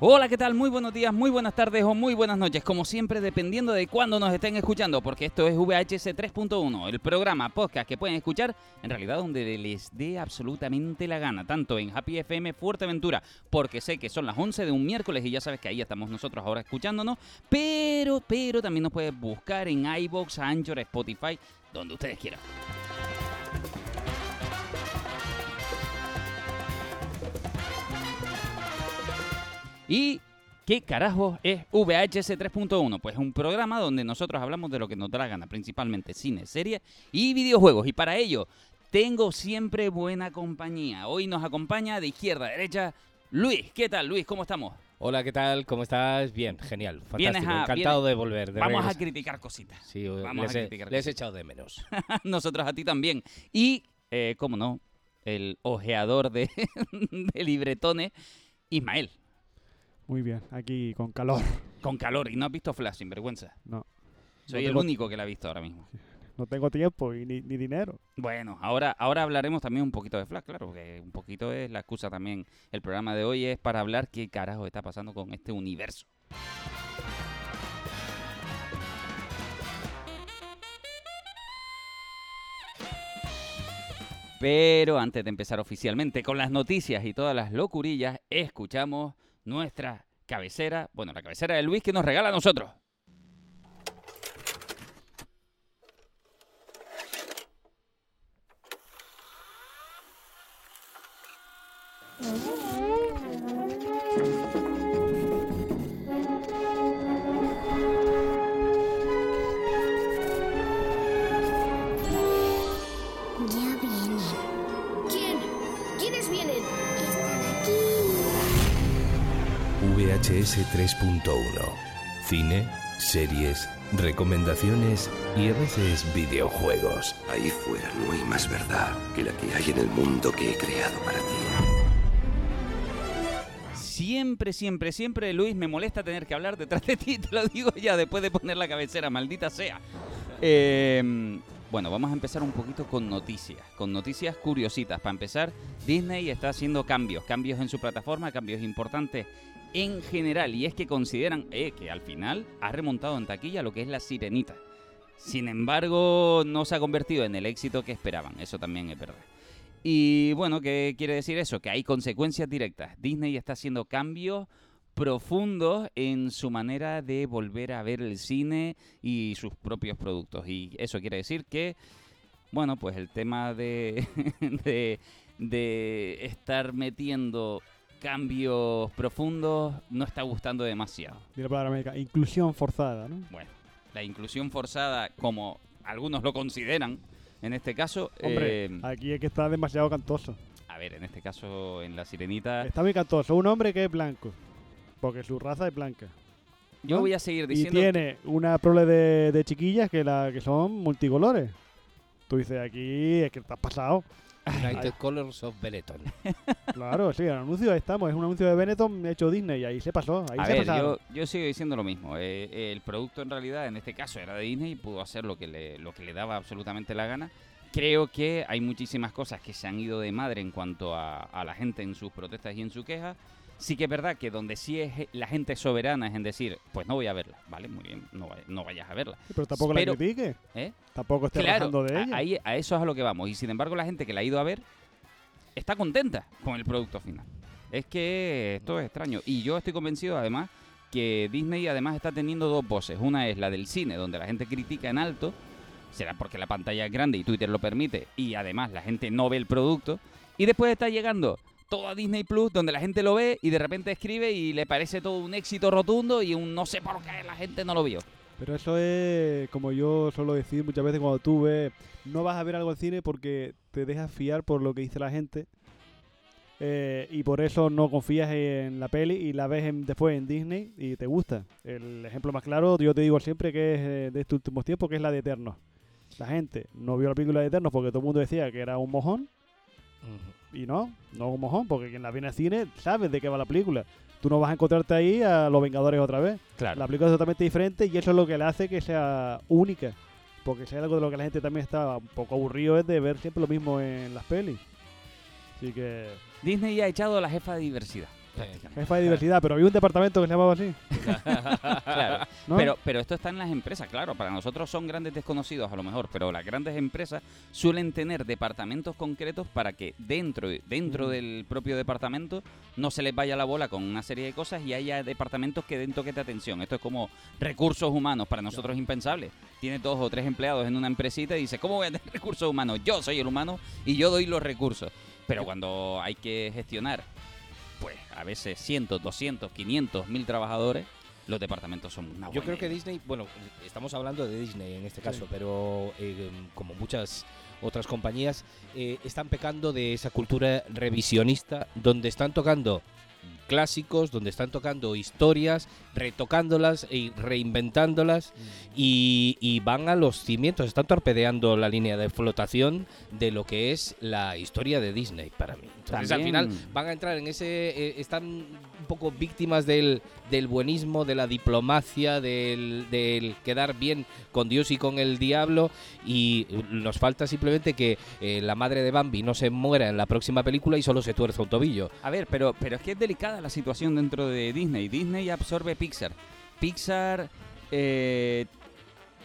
Hola, ¿qué tal? Muy buenos días, muy buenas tardes o muy buenas noches, como siempre dependiendo de cuándo nos estén escuchando, porque esto es VHS 3.1, el programa podcast que pueden escuchar en realidad donde les dé absolutamente la gana, tanto en Happy FM Fuerteventura, porque sé que son las 11 de un miércoles y ya sabes que ahí estamos nosotros ahora escuchándonos, pero, pero también nos puedes buscar en iBox, Anchor, Spotify, donde ustedes quieran. ¿Y qué carajo es VHS 3.1? Pues es un programa donde nosotros hablamos de lo que nos da la gana, principalmente cine, series y videojuegos. Y para ello tengo siempre buena compañía. Hoy nos acompaña de izquierda a derecha Luis. ¿Qué tal, Luis? ¿Cómo estamos? Hola, ¿qué tal? ¿Cómo estás? Bien, genial, fantástico. A- Encantado vienes- de volver. De Vamos a criticar cositas. Sí, vamos les, a he- criticar les he echado de menos. Nosotros a ti también. Y, eh, cómo no, el ojeador de, de libretones, Ismael. Muy bien, aquí con calor. Con calor. Y no has visto Flash, sin vergüenza. No. Soy No el único que la ha visto ahora mismo. No tengo tiempo y ni, ni dinero. Bueno, ahora, ahora hablaremos también un poquito de Flash, claro, porque un poquito es la excusa también. El programa de hoy es para hablar qué carajo está pasando con este universo. Pero antes de empezar oficialmente con las noticias y todas las locurillas, escuchamos nuestra cabecera, bueno, la cabecera de Luis que nos regala a nosotros. VHS 3.1. Cine, series, recomendaciones y a veces videojuegos. Ahí fuera no hay más verdad que la que hay en el mundo que he creado para ti. Siempre, siempre, siempre, Luis, me molesta tener que hablar detrás de ti, te lo digo ya después de poner la cabecera, maldita sea. Eh, bueno, vamos a empezar un poquito con noticias, con noticias curiositas. Para empezar, Disney está haciendo cambios, cambios en su plataforma, cambios importantes en general, y es que consideran eh, que al final ha remontado en taquilla lo que es la sirenita. Sin embargo, no se ha convertido en el éxito que esperaban, eso también es verdad. Y bueno, ¿qué quiere decir eso? Que hay consecuencias directas. Disney está haciendo cambios profundos en su manera de volver a ver el cine y sus propios productos. Y eso quiere decir que, bueno, pues el tema de, de, de estar metiendo cambios profundos no está gustando demasiado. Dile para América. Inclusión forzada, ¿no? Bueno, la inclusión forzada, como algunos lo consideran, en este caso, Hombre, eh, aquí es que está demasiado cantoso. a ver, en este caso, en La Sirenita, Está muy cantoso. Un hombre que es blanco. Porque su raza es blanca. yo ¿no? voy a seguir Y diciendo... tiene una prole de, de chiquillas que, la, que son multicolores. Tú dices, aquí es que has pasado. United Colors of Benetton. Claro, sí, el anuncio ahí estamos. Es un anuncio de Benetton hecho Disney. Y ahí se pasó. Ahí A se ver, yo, yo sigo diciendo lo mismo. eh, el producto en realidad, en este caso, era de Disney y pudo hacer lo que, le, lo que le daba absolutamente la gana. Creo que hay muchísimas cosas que se han ido de madre en cuanto a, a la gente en sus protestas y en su queja. Sí que es verdad que donde sí es la gente soberana es en decir, pues no voy a verla, ¿vale? Muy bien, no, no vayas a verla. Pero tampoco pero- la critique. ¿eh? Tampoco esté Claro, de ella. ahí- a eso es a lo que vamos. Y sin embargo, la gente que la ha ido a ver está contenta con el producto final. Es que esto es extraño. Y yo estoy convencido, además, que Disney además está teniendo dos voces. Una es la del cine, donde la gente critica en alto. Será porque la pantalla es grande y Twitter lo permite. Y además la gente no ve el producto. Y después está llegando todo a Disney Plus, donde la gente lo ve y de repente escribe y le parece todo un éxito rotundo y un no sé por qué la gente no lo vio. Pero eso es, como yo suelo decir muchas veces cuando tú ves, no vas a ver algo al cine porque te dejas fiar por lo que dice la gente eh, y por eso no confías en la peli y la ves en- después en Disney y te gusta. El ejemplo más claro, yo te digo siempre que es eh, de estos últimos tiempos, que es la de Eternos. La gente no vio la película de Eternos porque todo el mundo decía que era un mojón Ujú. Y no, no un mojón, porque quien la viene al cine sabe de qué va la película. Tú no vas a encontrarte ahí a los Vengadores otra vez. Claro. La película es totalmente diferente y eso es lo que le hace que sea única. Porque si hay algo de lo que la gente también está un poco aburrido es de ver siempre lo mismo en las pelis. Así que. Disney ya ha echado a la jefa de diversidad. Jefa de diversidad, pero había un departamento que se llamaba así. Claro. ¿no? Pero, pero esto está en las empresas, claro. Para nosotros son grandes desconocidos a lo mejor, pero las grandes empresas suelen tener departamentos concretos para que dentro, dentro Mm. del propio departamento no se les vaya la bola con una serie de cosas y haya departamentos que den toque de atención. Esto es como recursos humanos, para nosotros es impensable. Tiene dos o tres empleados en una empresita y dice, ¿cómo voy a tener recursos humanos? Yo soy el humano y yo doy los recursos. Pero cuando hay que gestionar, pues a veces cientos, 200, 500, mil trabajadores, los departamentos son una Yo buena creo que. Disney, bueno, estamos hablando de Disney en este caso, pero eh, como muchas otras compañías, eh, están pecando de esa cultura revisionista donde están tocando clásicos, donde están tocando historias, retocándolas y reinventándolas y, y van a los cimientos, están torpedeando la línea de flotación de lo que es la historia de Disney para mí. Entonces al final También- van a entrar en ese, eh, están un poco víctimas del, del buenismo, de la diplomacia, del, del quedar bien con Dios y con el diablo y nos falta simplemente que eh, la madre de Bambi no se muera en la próxima película y solo se tuerza un tobillo. A ver, pero, pero es que es delicada la situación dentro de Disney. Disney absorbe Pixar. Pixar eh,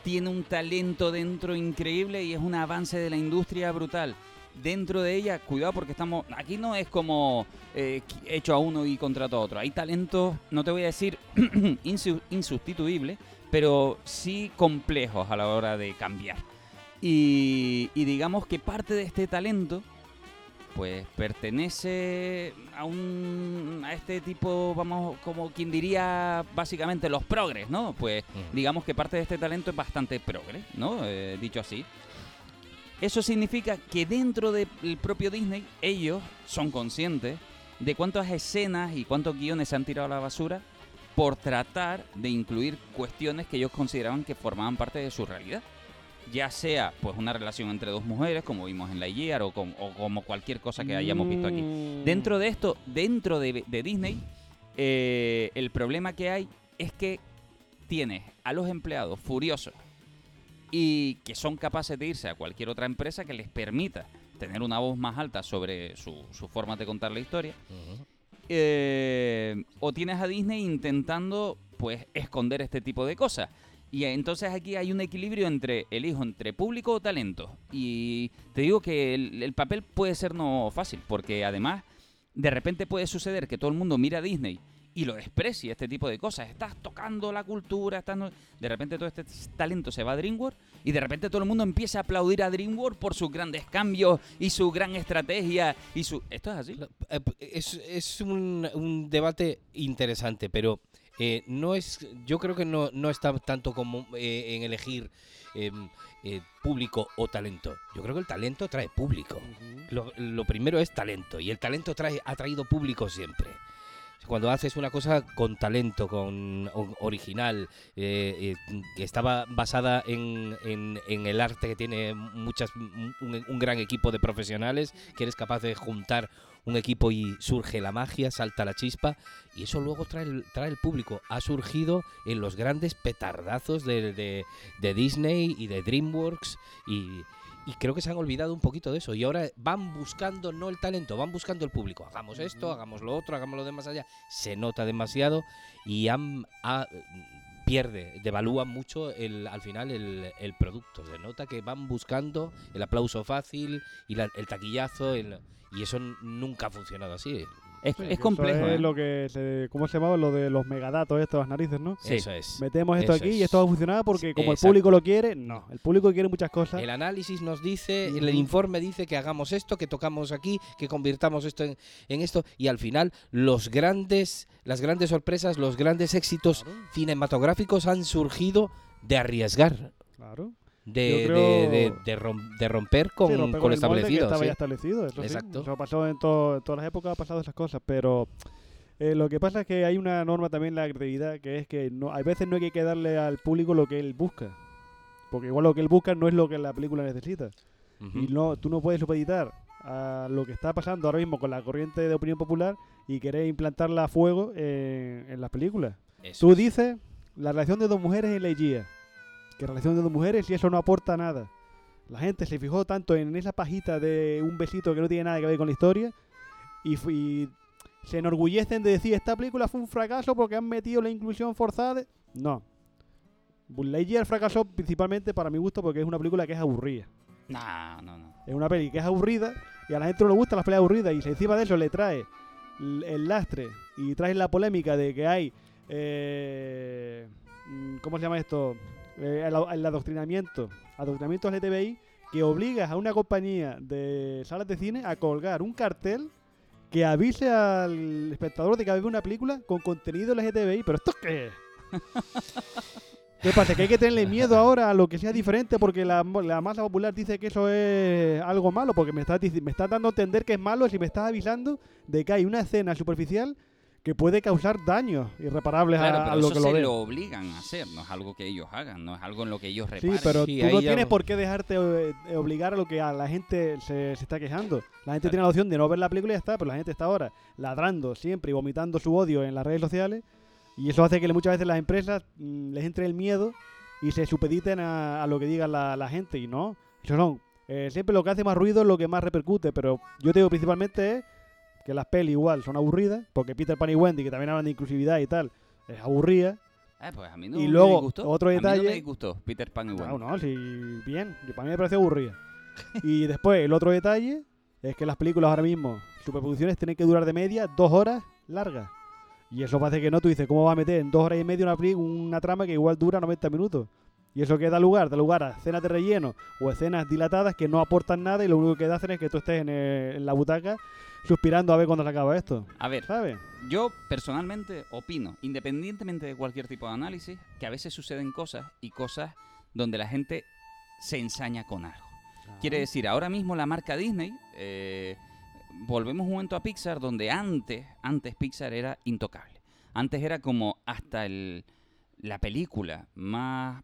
tiene un talento dentro increíble y es un avance de la industria brutal. Dentro de ella, cuidado porque estamos. Aquí no es como eh, hecho a uno y contrato a otro. Hay talentos, no te voy a decir insu- insustituibles, pero sí complejos a la hora de cambiar. Y digamos que parte de este talento pues pertenece a un a este tipo vamos como quien diría básicamente los progres no pues Mm. digamos que parte de este talento es bastante progre no Eh, dicho así. Eso significa que dentro del propio Disney ellos son conscientes de cuántas escenas y cuántos guiones se han tirado a la basura por tratar de incluir cuestiones que ellos consideraban que formaban parte de su realidad ya sea pues una relación entre dos mujeres como vimos en la Year o, com- o como cualquier cosa que hayamos visto aquí Mm. Dentro de esto, dentro de, de Disney, eh, el problema que hay es que tienes a los empleados furiosos y que son capaces de irse a cualquier otra empresa que les permita tener una voz más alta sobre su, su forma de contar la historia. Eh, o tienes a Disney intentando pues esconder este tipo de cosas. Y entonces aquí hay un equilibrio entre elijo entre público o talento. Y te digo que el, el papel puede ser no fácil, porque además de repente puede suceder que todo el mundo mira a Disney y lo desprecie este tipo de cosas. Estás tocando la cultura, estás no- de repente todo este talento se va a DreamWorks y de repente todo el mundo empieza a aplaudir a DreamWorks por sus grandes cambios y su gran estrategia y su esto es así. Eh, Es, es un, un debate interesante, pero eh, no es. Yo creo que no, no está tanto como eh, en elegir em, eh, público o talento. Yo creo que el talento trae público. Lo, lo primero es talento y el talento trae, ha traído público siempre. Cuando haces una cosa con talento, con original, eh, eh, que estaba basada en, en- en el arte que tiene muchas un, un gran equipo de profesionales, que eres capaz de juntar un equipo y surge la magia, salta la chispa y eso luego trae el, trae el público. Ha surgido en los grandes petardazos de, de- de Disney y de DreamWorks y, y creo que se han olvidado un poquito de eso y ahora van buscando no el talento, van buscando el público. Hagamos esto, hagamos lo otro, hagamos lo de más allá. Se nota demasiado y han, ha- pierde, devalúa mucho el, al final el, el producto. Se nota que van buscando el aplauso fácil y la- el taquillazo y eso nunca ha funcionado así. Es, Sí, es eso complejo. Es ¿eh? lo que se, ¿Cómo se llamaba? Lo de los megadatos, estos, las narices, ¿no? Sí. Eso es. Metemos esto Eso aquí y es. esto va a funcionar porque como Exacto. el público lo quiere, no. El público quiere muchas cosas. El análisis nos dice, el Ujú. informe dice que hagamos esto, que tocamos aquí, que convirtamos esto en, en esto y al final los grandes, las grandes sorpresas, los grandes éxitos cinematográficos han surgido de arriesgar, Claro. De, Yo creo- de, de- de rom- de romper con, Sí, romper con lo el molde que establecido. estaba sí. ya establecido, eso sí. Exacto. Eso ha pasado en, to- en todas las épocas, ha pasado esas cosas, pero eh, lo que pasa es que hay una norma también en la creatividad, que es que no, hay veces no hay que darle al público lo que él busca. Porque igual lo que él busca no es lo que la película necesita. Y no, tú no puedes supeditar a lo que está pasando ahora mismo con la corriente de opinión popular y querer implantarla a fuego en, en las películas. Eso Tú es. dices la relación de dos mujeres en la guía. Que relación de dos mujeres y eso no aporta nada. La gente se fijó tanto en esa pajita de un besito que no tiene nada que ver con la historia y, y se enorgullecen de decir esta película fue un fracaso porque han metido la inclusión forzada. No. Buzz Lightyear fracasó principalmente para mi gusto porque es una película que es aburrida. No, no, no. Es una peli que es aburrida y a la gente no le gustan las peleas aburridas y si encima de eso le trae el lastre y trae la polémica de que hay eh, mm, ¿cómo se llama esto? Eh, el, el adoctrinamiento adoctrinamiento LGTBI que obligas a una compañía de salas de cine a colgar un cartel que avise al espectador de que va a una película con contenido LGTBI pero esto qué? ¿Qué pasa? Que hay que tenerle miedo ahora a lo que sea diferente porque la, la masa popular dice que eso es algo malo, porque me estás, me estás dando a entender que es malo si me estás avisando de que hay una escena superficial que puede causar daños irreparables Claro, a, a pero lo eso que lo se lo obligan a hacer, no es algo que ellos hagan, no es algo en lo que ellos Sí, reparen. pero Sí, tú no ya- tienes por qué dejarte eh, obligar a lo que a la gente se, se está quejando. La gente tiene la opción de no ver la película y ya está, pero la gente está ahora ladrando siempre y vomitando su odio en las redes sociales y eso hace que muchas veces las empresas mm, les entre el miedo y se supediten a, a lo que diga la, la gente y no. Eso no. Eh, siempre lo que hace más ruido es lo que más repercute, pero yo te digo principalmente es que las pelis igual son aburridas, porque Peter Pan y Wendy, que también hablan de inclusividad y tal, es aburrida. Ah, pues a mí no Y me luego, disgustó. otro A mí no detalle- me disgustó Peter Pan y No, Wendy. no, sí, bien. Yo- Para mí me pareció aburrida. y después, el otro detalle es que las películas ahora mismo, superproducciones, tienen que durar de media dos horas largas. Y eso parece que no. Tú dices, ¿cómo va a meter en dos horas y media una, una trama que igual dura 90 minutos? Y eso que da lugar, da lugar a escenas de relleno o escenas dilatadas que no aportan nada y lo único que hacen es que tú estés en, el- en la butaca suspirando a ver cuándo se acaba esto. A ver, ¿Sabes? yo personalmente opino, independientemente de cualquier tipo de análisis, que a veces suceden cosas y cosas donde la gente se ensaña con algo. Quiere decir, ahora mismo la marca Disney, eh, volvemos un momento a Pixar donde antes, antes Pixar era intocable. Antes era como hasta el, la película más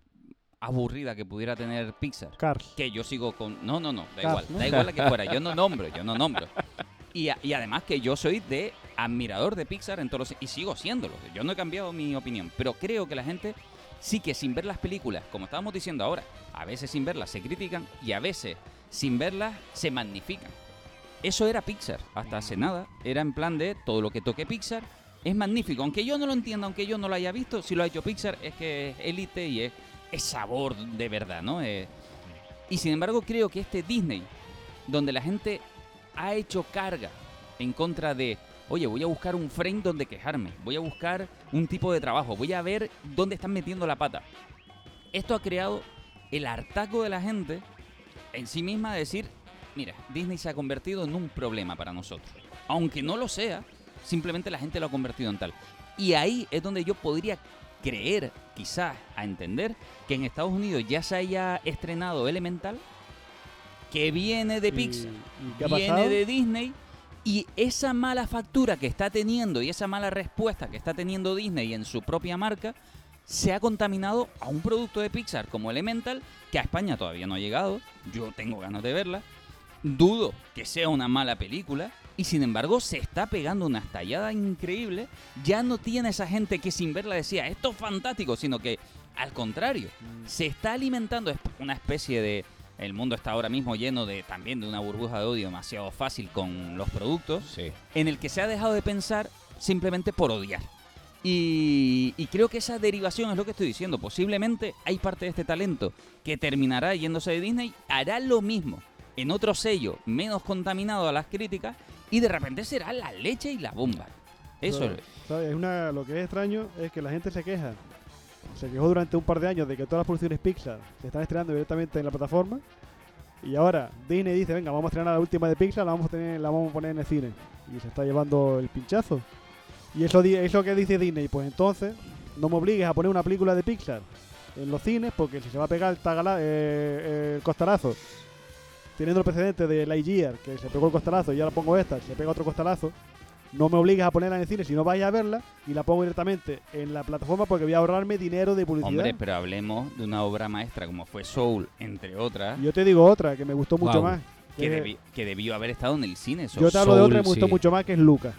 aburrida que pudiera tener Pixar. Cars. Que yo sigo con... No, no, no, da Cars, igual, ¿no? da igual la que fuera, yo no nombro, yo no nombro. Y, a- y además que yo soy de admirador de Pixar en todos los... Y sigo siéndolo, yo no he cambiado mi opinión, pero creo que la gente sí que sin ver las películas, como estábamos diciendo ahora, a veces sin verlas se critican y a veces sin verlas se magnifican. Eso era Pixar, hasta hace nada, era en plan de todo lo que toque Pixar es magnífico, aunque yo no lo entienda, aunque yo no lo haya visto, si lo ha hecho Pixar es que es élite y es, es sabor de verdad, ¿no? Eh, y sin embargo creo que este Disney, donde la gente ha hecho carga en contra de, oye, voy a buscar un frame donde quejarme, voy a buscar un tipo de trabajo, voy a ver dónde están metiendo la pata. Esto ha creado el hartaco de la gente en sí misma de decir, mira, Disney se ha convertido en un problema para nosotros. Aunque no lo sea, simplemente la gente lo ha convertido en tal. Y ahí es donde yo podría creer, quizás, a entender, que en Estados Unidos ya se haya estrenado Elemental, que viene de ¿Y- Pixar, y viene pasado? de Disney, y esa mala factura que está teniendo y esa mala respuesta que está teniendo Disney en su propia marca, se ha contaminado a un producto de Pixar como Elemental, que a España todavía no ha llegado, yo tengo ganas de verla, dudo que sea una mala película, y sin embargo se está pegando una estallada increíble, ya no tiene esa gente que sin verla decía, esto es fantástico, sino que al contrario, se está alimentando es una especie de... El mundo está ahora mismo lleno de también de una burbuja de odio demasiado fácil con los productos Sí. en el que se ha dejado de pensar simplemente por odiar. Y, y creo que esa derivación es lo que estoy diciendo. Posiblemente hay parte de este talento que terminará yéndose de Disney, hará lo mismo en otro sello menos contaminado a las críticas y de repente será la leche y la bomba. Eso. Es una, lo que es extraño es que la gente se queja. Se quejó durante un par de años de que todas las producciones Pixar se están estrenando directamente en la plataforma. Y ahora Disney dice, venga, vamos a estrenar la última de Pixar, la vamos a, tener, la vamos a poner en el cine. Y se está llevando el pinchazo. Y eso, eso que dice Disney, pues entonces no me obligues a poner una película de Pixar en los cines, porque si se va a pegar el, tagala- eh, el costalazo, teniendo el precedente de Lightyear, que se pegó el costalazo y ahora pongo esta, se pega otro costalazo, no me obligues a ponerla en el cine si no vais a verla y la pongo directamente en la plataforma porque voy a ahorrarme dinero de publicidad. Hombre, pero hablemos de una obra maestra como fue Soul, entre otras, yo te digo otra que me gustó mucho más. que, que- debi- que debió haber estado en el cine. Yo te hablo de otra que me gustó sí. mucho más que es Lucas.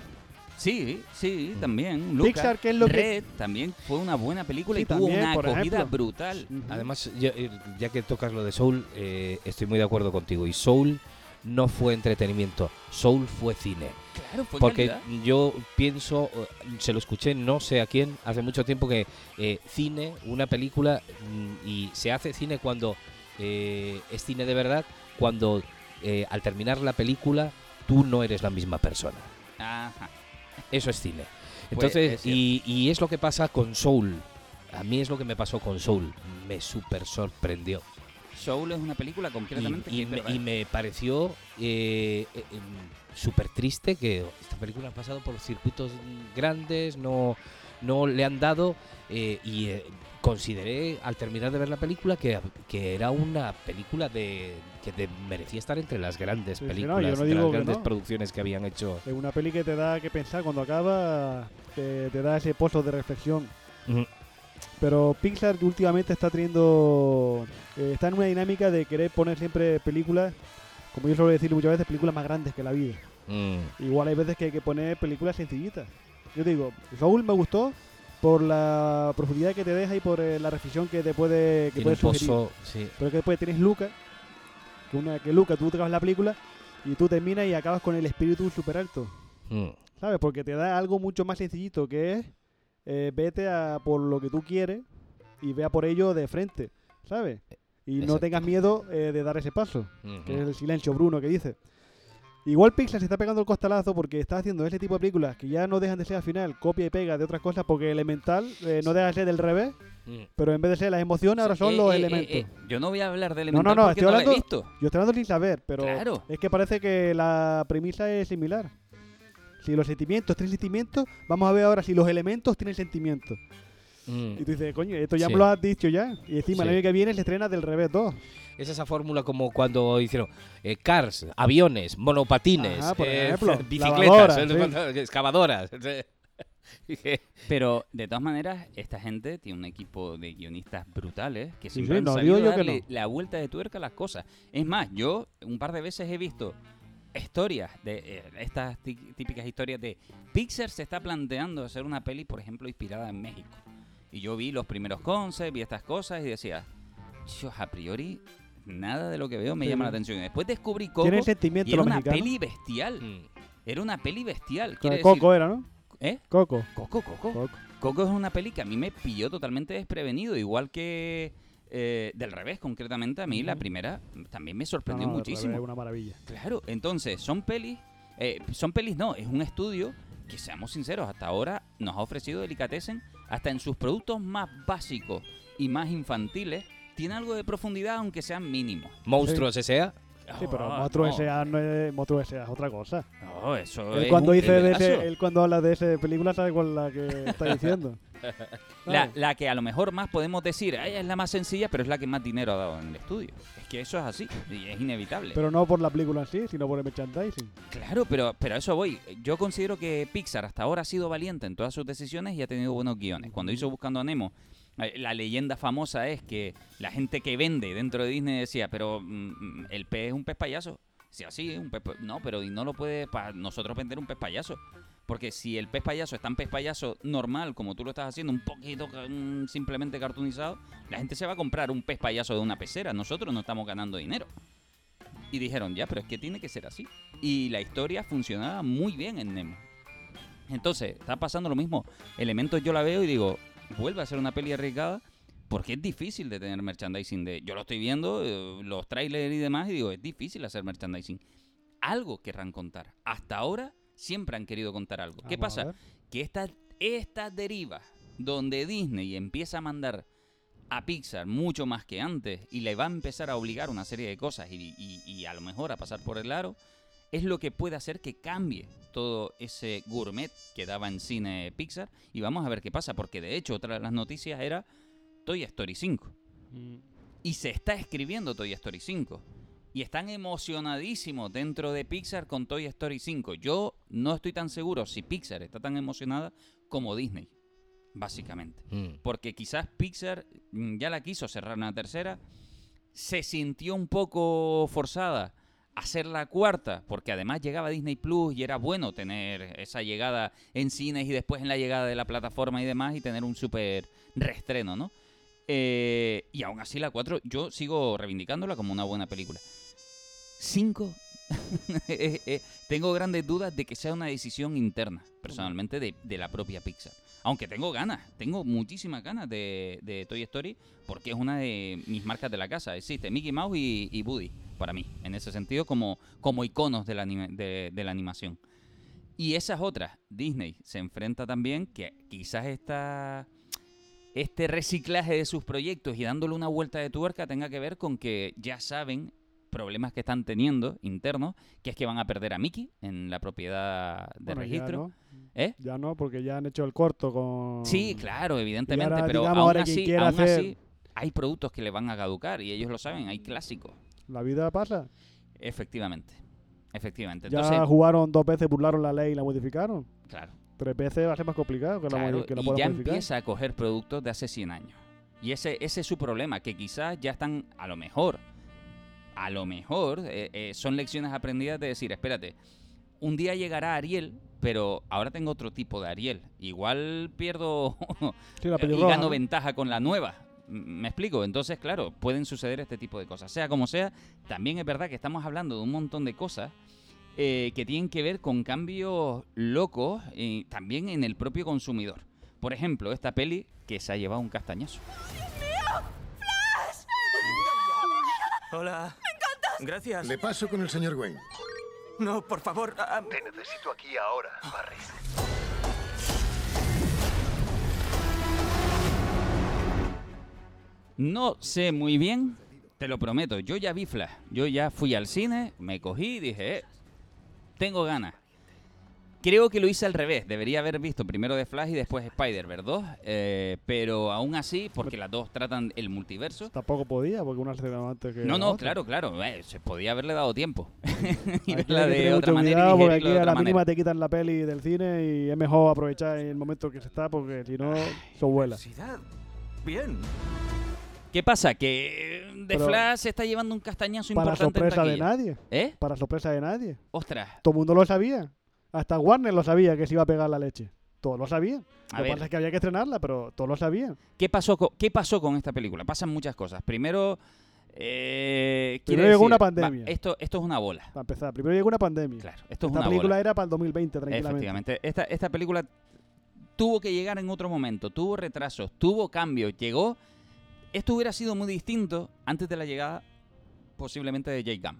Sí, sí, Mm. también. Luca, Pixar, ¿qué es lo que- Red también fue una buena película Sí, y tuvo también, una acogida ejemplo. brutal. Además, ya, eh, ya que tocas lo de Soul, eh, estoy muy de acuerdo contigo. Y Soul no fue entretenimiento, Soul fue cine. Claro, fue Porque calidad. yo pienso, eh, se lo escuché no sé a quién, hace mucho tiempo que eh, cine, una película, mm, y se hace cine cuando eh, es cine de verdad, cuando eh, al terminar la película tú no eres la misma persona. Ajá. Eso es cine. Pues, Entonces, es y, y es lo que pasa con Soul. A mí es lo que me pasó con Soul. Me super sorprendió. Soul es una película Y, concretamente y me, y me pareció eh, eh, em, súper triste que esta película ha pasado por circuitos grandes, no, no le han dado eh, y eh, consideré al terminar de ver la película que, que era una película de que de- merecía estar entre las grandes Sí, sí, no, películas, yo no las grandes no. producciones que habían hecho. Es una peli que te da que pensar cuando acaba, te, te da ese pozo de reflexión. Pero Pixar últimamente está teniendo. eh, está en una dinámica de querer poner siempre películas, como yo suelo decir muchas veces, películas más grandes que la vida. Mm. Igual hay veces que hay que poner películas sencillitas. Yo te digo, Soul me gustó por la profundidad que te deja y por eh, la reflexión que te puede, que puede sugerir. sí. Pero que después tienes Luca, que, una, que Luca, tú te acabas la película y tú terminas y acabas con el espíritu súper alto. Mm. ¿Sabes? Porque te da algo mucho más sencillito que es eh, vete a por lo que tú quieres y vea por ello de frente, ¿sabes? Y no Exacto. tengas miedo eh, de dar ese paso, que es el silencio Bruno que dice. Igual Pixar se está pegando el costalazo porque está haciendo ese tipo de películas que ya no dejan de ser al final copia y pega de otras cosas porque Elemental eh, no deja de ser del revés, Mm. pero en vez de ser las emociones ahora son Eh, los eh, eh, elementos. eh, yo no voy a hablar de No, Elemental no, no, porque estoy no la he hablando- visto. Yo estoy hablando sin saber, pero Claro. es que parece que la premisa es similar. Si los sentimientos tienen sentimientos, vamos a ver ahora si los elementos tienen sentimientos. Mm. Y tú dices, coño, esto ya Sí. me lo has dicho ya. Y encima el año que viene se estrena del revés 2. Es esa fórmula como cuando hicieron eh, cars, aviones, monopatines, Ajá, por eh, ejemplo, bicicletas, excavadoras. Pero de todas maneras, esta gente tiene un equipo de guionistas brutales que siempre sí, han no, sabido yo no. la vuelta de tuerca a las cosas. Es más, yo un par de veces he visto historias de eh, estas tí- típicas historias de Pixar se está planteando hacer una peli, por ejemplo, inspirada en México. Y yo vi los primeros concepts, vi estas cosas y decía, yo a priori nada de lo que veo me Sí, llama la atención. Y después descubrí Coco Tiene y sentimiento era una mexicanos. peli bestial. mm, Era una peli bestial. Claro, Quiere decir, Coco era, ¿no? ¿Eh? Coco. Coco, Coco. Coco. Coco es una peli que a mí me pilló totalmente desprevenido, igual que eh, del revés, concretamente a mí la primera también me sorprendió no, muchísimo. revés, una maravilla. Claro, entonces son pelis, eh, son pelis no, es un estudio que seamos sinceros, hasta ahora nos ha ofrecido Delicatessen, hasta en sus productos más básicos y más infantiles, tiene algo de profundidad aunque sean mínimos. Monstruos S.A. Sí, pero Ah, Monstruo no, S.A. no es Monstruo S.A. es otra cosa. no, eso Él es cuando un dice de nivelazo. ese, él cuando habla de esa película sabe cuál es la que está diciendo. La, la que a lo mejor más podemos decir, "Ay, es la más sencilla, pero es la que más dinero ha dado en el estudio. Es que eso es así, y es inevitable. Pero no por la película en sí, sino por el merchandising. claro, pero, pero a eso voy. Yo considero que Pixar hasta ahora ha sido valiente en todas sus decisiones y ha tenido buenos guiones. Cuando hizo Buscando a Nemo, eh, la leyenda famosa es que la gente que vende dentro de Disney decía, pero mm, mm, el pez es un pez payaso. Sí, así, un pez No, pero no lo puede para nosotros vender un pez payaso. Porque si el pez payaso es tan pez payaso normal como tú lo estás haciendo, un poquito simplemente cartoonizado, la gente se va a comprar un pez payaso de una pecera. Nosotros no estamos ganando dinero. Y dijeron, ya, pero es que tiene que ser así. Y la historia funcionaba muy bien en Nemo. Entonces, está pasando lo mismo. Elementos yo la veo y digo, vuelve a ser una peli arriesgada porque es difícil de tener merchandising de... Yo lo estoy viendo, eh, los trailers y demás, y digo, es difícil hacer merchandising. Algo querrán contar. Hasta ahora siempre han querido contar algo. ¿Qué Vamos pasa? que estas estas derivas donde Disney empieza a mandar a Pixar mucho más que antes y le va a empezar a obligar una serie de cosas y, y- y a lo mejor a pasar por el aro, es lo que puede hacer que cambie todo ese gourmet que daba en cine Pixar y vamos a ver qué pasa, porque de hecho otra de las noticias era Toy Story 5 y se está escribiendo Toy Story 5. Y están emocionadísimos dentro de Pixar con Toy Story 5. Yo no estoy tan seguro si Pixar está tan emocionada como Disney, básicamente. Mm. Porque quizás Pixar mm, ya la quiso cerrar una tercera, se sintió un poco forzada hacer la cuarta, porque además llegaba Disney Plus y era bueno tener esa llegada en cines y después en la llegada de la plataforma y demás y tener un súper reestreno, ¿no? Eh, y aún así la 4 yo sigo reivindicándola como una buena película. 5 tengo grandes dudas de que sea una decisión interna, personalmente, de, la propia Pixar. Aunque tengo ganas, tengo muchísimas ganas de, Toy Story porque es una de mis marcas de la casa. Existe Mickey Mouse y, y Woody, para mí, en ese sentido, como, como iconos de la animación. Y esas otras, Disney se enfrenta también que quizás esta, este reciclaje de sus proyectos y dándole una vuelta de tuerca tenga que ver con que ya saben problemas que están teniendo internos, que es que van a perder a Mickey en la propiedad de Bueno, ya registro. no, ¿Eh? ya no, porque ya han hecho el corto con... Sí, claro, evidentemente, ahora, pero digamos, aún, ahora así, aún hacer- así hay productos que le van a caducar y ellos lo saben, hay clásicos. La vida pasa. Efectivamente. Efectivamente. Ya Entonces, jugaron dos veces, burlaron la ley y la modificaron. claro. Tres veces va a ser más complicado que, la, Claro, modi- que la y ya modificar. empieza a coger productos de hace 100 años. Y ese, ese es su problema, que quizás ya están, a lo mejor, a lo mejor, eh, eh, son lecciones aprendidas de decir, espérate, un día llegará Ariel, pero ahora tengo otro tipo de Ariel. Igual pierdo Sí, la y gano ¿no? ventaja con la nueva. ¿Me explico? Entonces, claro, pueden suceder este tipo de cosas. Sea como sea, también es verdad que estamos hablando de un montón de cosas eh, que tienen que ver con cambios locos eh, también en el propio consumidor. Por ejemplo, esta peli que se ha llevado un castañazo. Hola. ¡Me encantas! Gracias. Le paso con el señor Wayne. No, por favor. ah, Te necesito aquí ahora, Barry. No sé muy bien, te lo prometo. Yo ya vi Flash. Yo ya fui al cine, me cogí y dije, eh, tengo ganas. Creo que lo hice al revés. Debería haber visto primero de Flash y después Spider-Verse 2. eh, pero aún así, porque las dos tratan el multiverso. Tampoco podía, porque una se antes que No, no, otra. claro, claro. eh, se podía haberle dado tiempo. y verla de otra manera porque aquí a la mínima manera. te quitan la peli del cine y es mejor aprovechar el momento que se está, porque si no, se vuela. Bien. ¿Qué pasa? Que eh, The Pero- Flash se está llevando un castañazo Para importante en sorpresa de nadie. ¿Eh? Para sorpresa de nadie. Ostras. Todo el mundo lo sabía. Hasta Warner lo sabía que se iba a pegar la leche. Todos lo sabían. A lo que pasa es que había que estrenarla, pero todos lo sabían. ¿Qué pasó, con, ¿Qué pasó con esta película? Pasan muchas cosas. Primero, eh, Primero llegó decir, una va, pandemia. esto, esto es una bola. Para empezar, primero llegó una pandemia. Claro, esto es Esta una película bola. era para el 2020, tranquilamente. Efectivamente. Esta, esta película tuvo que llegar en otro momento. Tuvo retrasos, tuvo cambios. Llegó. Esto hubiera sido muy distinto antes de la llegada, posiblemente, de Jay Gunn.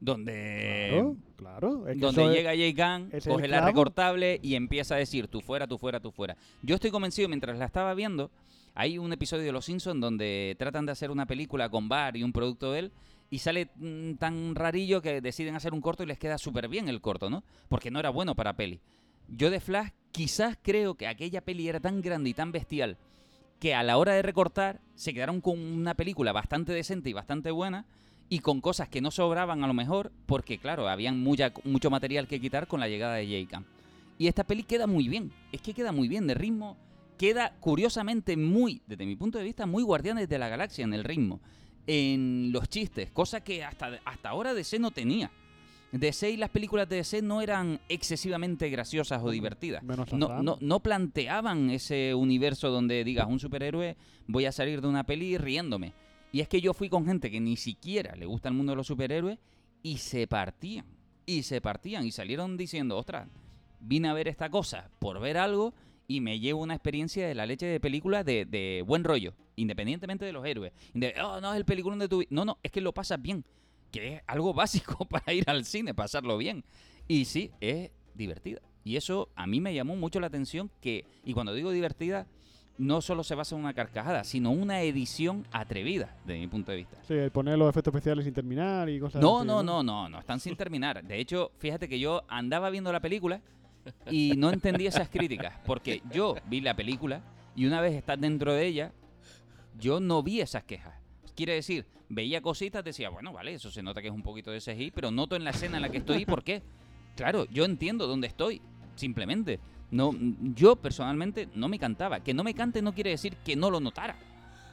Donde. Claro, claro. Es que donde llega Jay Gunn, el coge la recortable y empieza a decir tú fuera, tú fuera, tú fuera. Yo estoy convencido, mientras la estaba viendo, hay un episodio de Los Simpsons donde tratan de hacer una película con Bar y un producto de él y sale mm, tan rarillo que deciden hacer un corto y les queda súper bien el corto, ¿no? Porque no era bueno para peli. Yo de Flash quizás creo que aquella peli era tan grande y tan bestial que a la hora de recortar se quedaron con una película bastante decente y bastante buena y con cosas que no sobraban a lo mejor porque claro, habían mucha- mucho material que quitar con la llegada de J.K. Y esta peli queda muy bien, es que queda muy bien de ritmo, queda curiosamente muy, desde mi punto de vista, muy Guardianes de la Galaxia en el ritmo, en los chistes, cosa que hasta, hasta ahora DC no tenía. DC y las películas de DC no eran excesivamente graciosas o divertidas. Menos No, no, no planteaban ese universo donde digas un superhéroe, voy a salir de una peli riéndome. Y es que yo fui con gente que ni siquiera le gusta el mundo de los superhéroes y se partían. Y se partían y salieron diciendo, ostras, vine a ver esta cosa por ver algo y me llevo una experiencia de la leche de película de, de buen rollo, independientemente de los héroes. De, oh, no, es el peliculón de tu vida. No, no, es que lo pasas bien, que es algo básico para ir al cine, pasarlo bien. Y sí, es divertida. Y eso a mí me llamó mucho la atención que, y cuando digo divertida, no solo se basa en una carcajada, sino una edición atrevida, desde mi punto de vista. Sí, el poner los efectos especiales sin terminar y cosas No, así. no, no, no, no están sin terminar. De hecho, fíjate que yo andaba viendo la película y no entendí esas críticas, porque yo vi la película y una vez estás dentro de ella, yo no vi esas quejas. Quiere decir, veía cositas, decía, bueno, vale, eso se nota que es un poquito de CGI, pero noto en la escena en la que estoy, ¿por qué? Claro, yo entiendo dónde estoy, simplemente. No, yo personalmente no me cantaba. Que no me cante no quiere decir que no lo notara,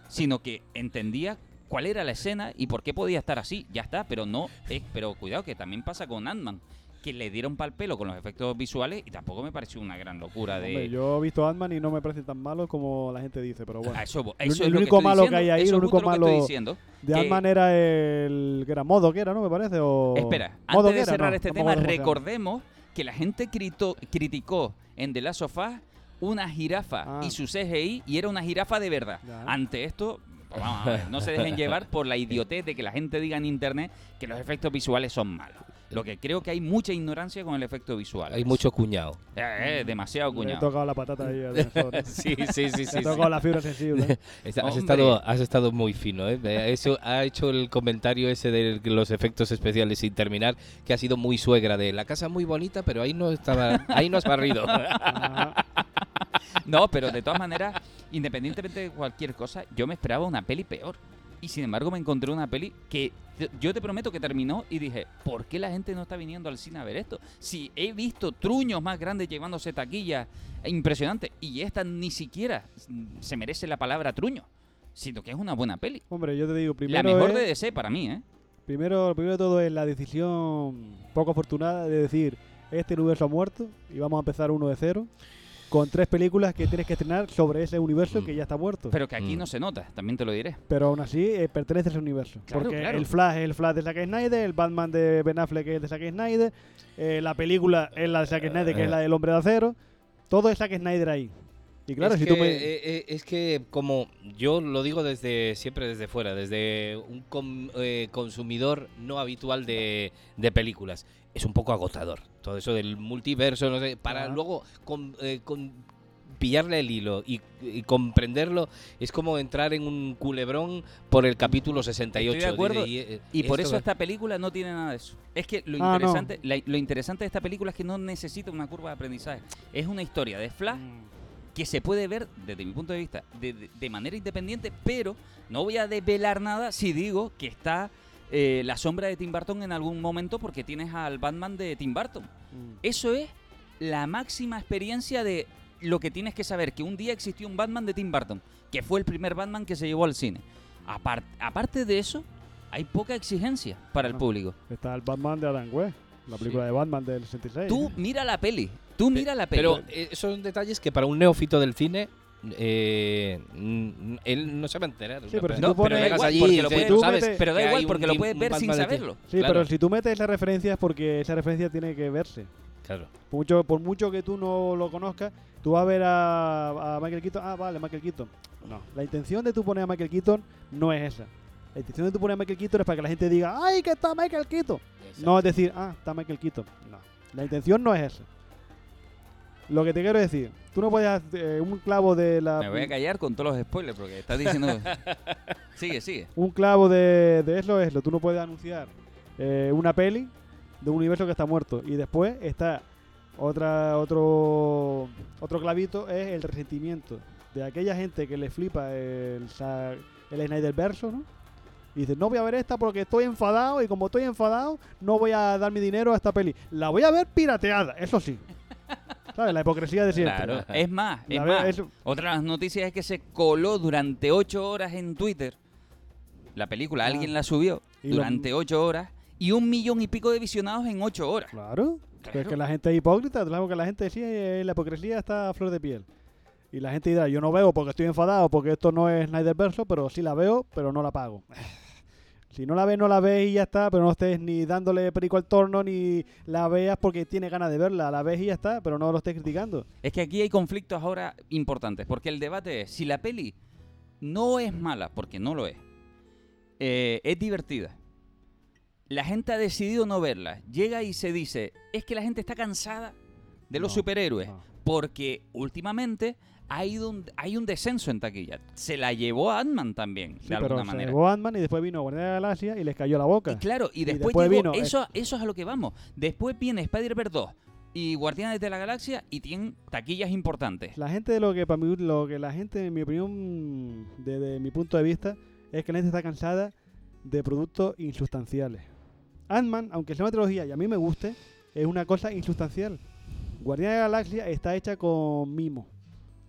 sino que entendía cuál era la escena y por qué podía estar así. Ya está, pero no. eh, pero cuidado que también pasa con Ant-Man, que le dieron pal pelo con los efectos visuales y tampoco me pareció una gran locura de. Hombre, yo he visto Ant-Man y no me parece tan malo como la gente dice, pero bueno. Eso, El- eso el es lo único que malo que diciendo, hay ahí, el único lo que estoy malo diciendo. De que- Ant-Man era el que era Modo, que era, ¿no? Me parece. O... Espera, Modo antes de que cerrar no, este no tema, recordemos que la gente crito- criticó en The Last of Us una jirafa Ah. y su CGI y era una jirafa de verdad. Ya. Ante esto, pues vamos a ver, no se dejen llevar por la idiotez de que la gente diga en internet que los efectos visuales son malos. Lo que creo que hay mucha ignorancia con el efecto visual. Hay mucho cuñado. Eh, eh, demasiado Le he cuñado. tocado la patata ahí al ¿eh? Sí, sí, sí, sí. he tocado la fibra sensible. Has, estado, has estado muy fino, ¿eh? Eso, ha hecho el comentario ese de los efectos especiales sin terminar, que ha sido muy suegra de la casa muy bonita, pero ahí no estaba, ahí no has barrido. No, pero de todas maneras, independientemente de cualquier cosa, yo me esperaba una peli peor. Y sin embargo me encontré una peli que yo te prometo que terminó y dije, ¿por qué la gente no está viniendo al cine a ver esto? Si he visto truños más grandes llevándose taquillas eh, impresionantes y esta ni siquiera se merece la palabra truño, sino que es una buena peli. Hombre, yo te digo, primero. La mejor es- de DC para mí, ¿eh? Primero, primero de todo es la decisión poco afortunada de decir, este universo ha muerto y vamos a empezar uno de cero con tres películas que tienes que estrenar sobre ese universo Mm. que ya está muerto. Pero que aquí Mm. no se nota, también te lo diré. Pero aún así eh, pertenece a ese universo. Claro, porque claro. el Flash es el Flash de Zack Snyder, el Batman de Ben Affleck es de Zack Snyder, eh, la película es la de Zack Snyder, que es la del Hombre de Acero. Todo es Zack Snyder ahí. Y claro, es, si que, tú me... eh, eh, es que como yo lo digo desde siempre desde fuera, desde un com- eh, consumidor no habitual de, de películas, es un poco agotador. Todo eso del multiverso, no sé, para luego con, eh, con pillarle el hilo y, y comprenderlo es como entrar en un culebrón por el capítulo 68. Estoy de acuerdo. Y, eh, Y por eso esta película no tiene nada de eso. Es que lo Ah, no. interesante, la- lo interesante de esta película es que no necesita una curva de aprendizaje. Es una historia de Flash que se puede ver desde mi punto de vista de, de- de manera independiente, pero no voy a desvelar nada si digo que está eh, la sombra de Tim Burton en algún momento porque tienes al Batman de Tim Burton. Mm. Eso es la máxima experiencia de lo que tienes que saber, que un día existió un Batman de Tim Burton, que fue el primer Batman que se llevó al cine. Apar- aparte de eso, hay poca exigencia para el Ah. público. Está el Batman de Adam West, la película de Batman del 66. Tú mira la peli, tú mira la peli. Pero eh, son detalles que para un neófito del cine eh, él no se va a enterar. Sí, pero si No, tú pones- llegas igual, allí porque y lo dices, puedes- tú tú sabes metes- Pero da igual, porque un lo puedes ver sin saberlo. Sí, Claro, pero si tú metes esa referencia es porque esa referencia tiene que verse. claro. Por mucho, por mucho que tú no lo conozcas, tú vas a ver a, a Michael Keaton. Ah, vale, Michael Keaton. No, la intención de tú poner a Michael Keaton no es esa. La intención de tú poner a Michael Keaton es para que la gente diga, ¡ay, que está Michael Keaton! No es decir, ah, está Michael Keaton. No. La intención no es esa. Lo que te quiero decir, tú no puedes hacer eh, un clavo de la. Me voy a callar con todos los spoilers porque estás diciendo. sigue, sigue. Un clavo de, de eso es lo. Tú no puedes anunciar eh, una peli de un universo que está muerto. Y después está otra otro otro clavito es el resentimiento de aquella gente que le flipa el, el Snyder verso, ¿no? Y dice, no voy a ver esta porque estoy enfadado y como estoy enfadado no voy a dar mi dinero a esta peli. La voy a ver pirateada, eso sí. ¿Sabes? La hipocresía de siempre. Claro. Es más, es La más. Otra de las noticias es que se coló durante ocho horas en Twitter. La película, Ah. alguien la subió Y lo- durante ocho horas y un millón y pico de visionados en ocho horas. Claro. Pero es Claro. que la gente es hipócrita, es algo que la gente decía, eh, la hipocresía está a flor de piel. Y la gente dirá, yo no veo porque estoy enfadado, porque esto no es Snyder Verso, pero sí la veo, pero no la pago. Si no la ves, no la ves y ya está, pero no estés ni dándole perico al torno, ni la veas porque tienes ganas de verla. La ves y ya está, pero no lo estés criticando. Es que aquí hay conflictos ahora importantes, porque el debate es, si la peli no es mala, porque no lo es, eh, es divertida, la gente ha decidido no verla, llega y se dice, es que la gente está cansada de los No, superhéroes, no. porque últimamente ha ido un- hay un descenso en taquilla. Se la llevó Ant-Man también, Sí, de pero alguna se manera. llevó Ant-Man y después vino Guardián de la Galaxia y les cayó la boca. Y claro, y Y después, después llegó- vino, eh, eso, eso es a lo que vamos. Después viene Spider-Verse 2 y Guardianes de la Galaxia y tienen taquillas importantes. La gente, lo que para mí, lo que la gente, en mi opinión, desde mi punto de vista, es que la gente está cansada de productos insustanciales. Ant-Man, aunque sea una trilogía y a mí me guste, es una cosa insustancial. Guardián de la Galaxia está hecha con mimo.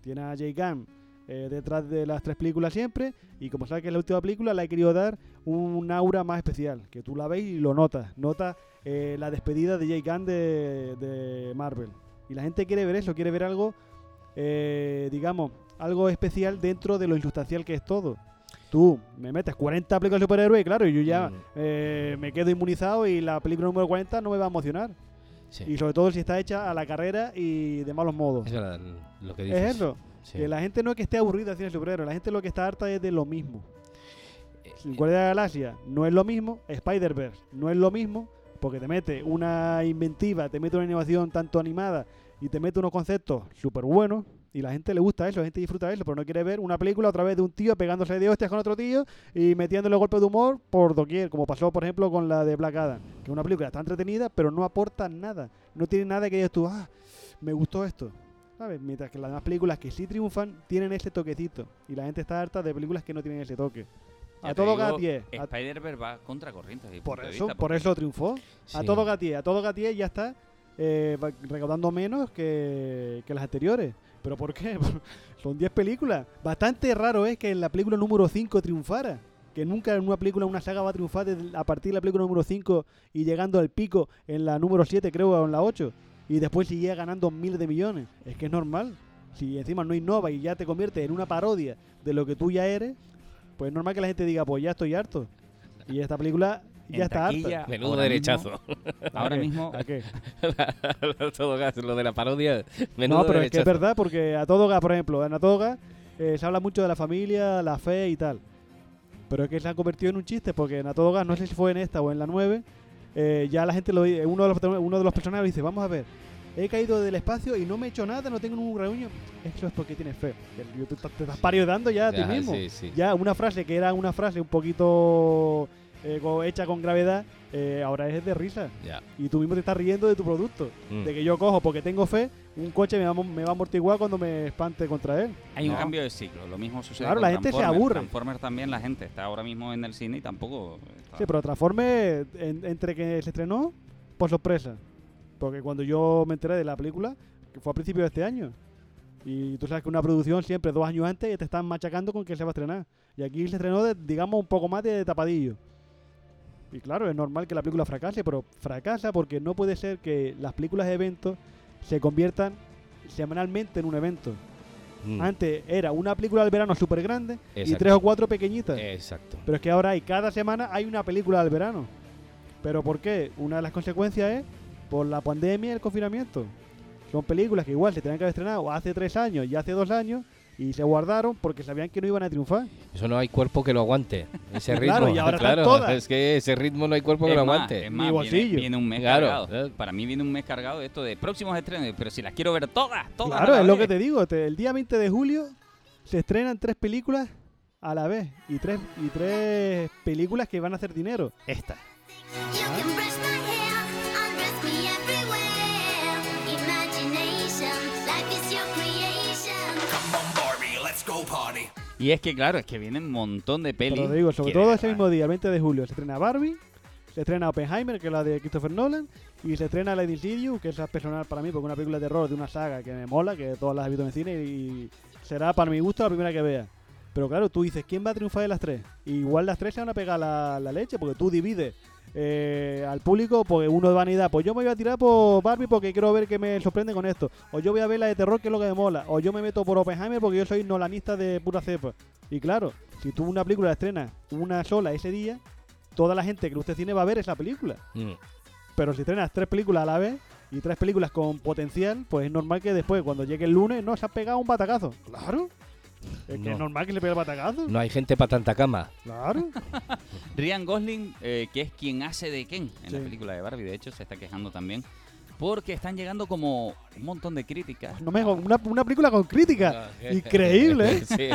Tiene a Jay Gunn eh, detrás de las tres películas siempre. Y como sabes que es la última película, le he querido dar un aura más especial. Que tú la ves y lo notas. Notas eh, la despedida de Jake Gunn de, de Marvel. Y la gente quiere ver eso, quiere ver algo, eh, digamos, algo especial dentro de lo insustancial que es todo. Tú me metes 40 películas de superhéroes y claro, yo ya Mm. me quedo inmunizado y la película número 40 no me va a emocionar. Sí. Y sobre todo si está hecha a la carrera y de malos modos. Eso era lo que dices. Es eso. Sí. Que la gente no es que esté aburrida de cine superhéroes, la gente lo que está harta es de lo mismo. Eh, Guardia de la Galaxia no es lo mismo, Spider-Verse no es lo mismo, porque te mete una inventiva, te mete una innovación tanto animada y te mete unos conceptos súper buenos. Y la gente le gusta eso, la gente disfruta de eso, pero no quiere ver una película otra vez de un tío pegándose de hostias con otro tío y metiéndole golpes de humor por doquier, como pasó, por ejemplo, con la de Black Adam, que es una película está entretenida, pero no aporta nada. No tiene nada que digas tú, ah, me gustó esto. ¿Sabes? Mientras que las demás películas que sí triunfan tienen ese toquecito. Y la gente está harta de películas que no tienen ese toque. Ya A todo a- Spider-Verse va contra corriente. por eso, vista, por porque eso triunfó. A todo gatié. A todo gatié ya está eh, recaudando menos que, que las anteriores. ¿Pero por qué? Son 10 películas. Bastante raro es que en la película número 5 triunfara. Que nunca en una película, una saga va a triunfar a partir de la película número 5 y llegando al pico en la número 7, creo, o en la 8. Y después sigue ganando miles de millones. Es que es normal. Si encima no innova y ya te convierte en una parodia de lo que tú ya eres, pues es normal que la gente diga, pues ya estoy harto. Y esta película ya está taquilla, harta. Menudo ahora derechazo. mismo- ¿A ahora mismo ¿A qué? todo gas, lo de la parodia. Menudo No, pero es que es derechazo. verdad, porque a todo gas, por ejemplo, en a todo gas eh, se habla mucho de la familia, la fe y tal. Pero es que se ha convertido en un chiste, porque en a todo gas, no sé si fue en esta o en la 9, eh, ya la gente lo dice, uno de los, uno de los personajes dice, vamos a ver, he caído del espacio y no me he hecho nada, no tengo ningún reunión. Eso es porque tienes fe. Tú te, te estás parodiando ya a ti mismo. sí, sí. Ya una frase que era una frase un poquito eh, co- hecha con gravedad, eh, ahora es de risa. Ya. Y tú mismo te estás riendo de tu producto. Mm. De que yo cojo porque tengo fe, un coche me va, me va a amortiguar cuando me espante contra él. hay un No. cambio de ciclo. Lo mismo sucede Claro, con la gente se Transformers. aburre. Transformers también la gente está ahora mismo en el cine y tampoco... está- Sí, pero Transformers, en- entre que se estrenó, por sorpresa. Porque cuando yo me enteré de la película, que fue a principios de este año. Y tú sabes que una producción siempre dos años antes te están machacando con que se va a estrenar. Y aquí se estrenó, de, digamos, un poco más de tapadillo. Y claro, es normal que la película fracase, pero fracasa porque no puede ser que las películas de eventos se conviertan semanalmente en un evento. Mm. Antes era una película del verano súper grande y tres o cuatro pequeñitas. Exacto. Pero es que ahora hay cada semana hay una película del verano. ¿Pero por qué? Una de las consecuencias es por la pandemia y el confinamiento. Son películas que igual se tenían que haber estrenado hace tres años y hace dos años y se guardaron porque sabían que no iban a triunfar. Eso no hay cuerpo que lo aguante. Ese ritmo. Claro, y ahora están Claro, todas. Es que ese ritmo no hay cuerpo que Es lo más, aguante. es Mi más, viene, bolsillo. viene un mes Claro, cargado. claro. Para mí viene un mes cargado esto de próximos estrenos, pero si las quiero ver todas, todas. Claro, la es lo que te digo. te- el día 20 de julio se estrenan tres películas a la vez y tres, y tres películas que van a hacer dinero. Esta. You Y es que, claro, es que vienen un montón de pelis. Pero te digo, sobre todo ese mismo día, el 20 de julio, se estrena Barbie, se estrena Oppenheimer, que es la de Christopher Nolan, y se estrena Lady Insidious, que es la personal para mí, porque es una película de terror de una saga que me mola, que todas las he visto en el cine, y será para mi gusto la primera que vea. Pero claro, tú dices, ¿quién va a triunfar de las tres? Y igual las tres se van a pegar la, la leche, porque tú divides eh, al público, porque uno de vanidad, pues yo me voy a tirar por Barbie porque quiero ver que me sorprende con esto, o yo voy a ver la de terror, que es lo que me mola, o yo me meto por Oppenheimer porque yo soy nolanista de pura cepa. Y claro, si tú una película la estrenas una sola ese día, toda la gente que le guste cine va a ver esa película. Mm. Pero si estrenas tres películas a la vez y tres películas con potencial, pues es normal que después, cuando llegue el lunes, no se ha pegado un batacazo. Claro. Es que No. es normal que se pegue el batacazo. No hay gente para tanta cama. Claro. Ryan Gosling, eh, que es quien hace de Ken en la película de Barbie, de hecho, se está quejando también. Porque están llegando como un montón de críticas. No me una, una película con crítica. Increíble, ¿eh? Sí.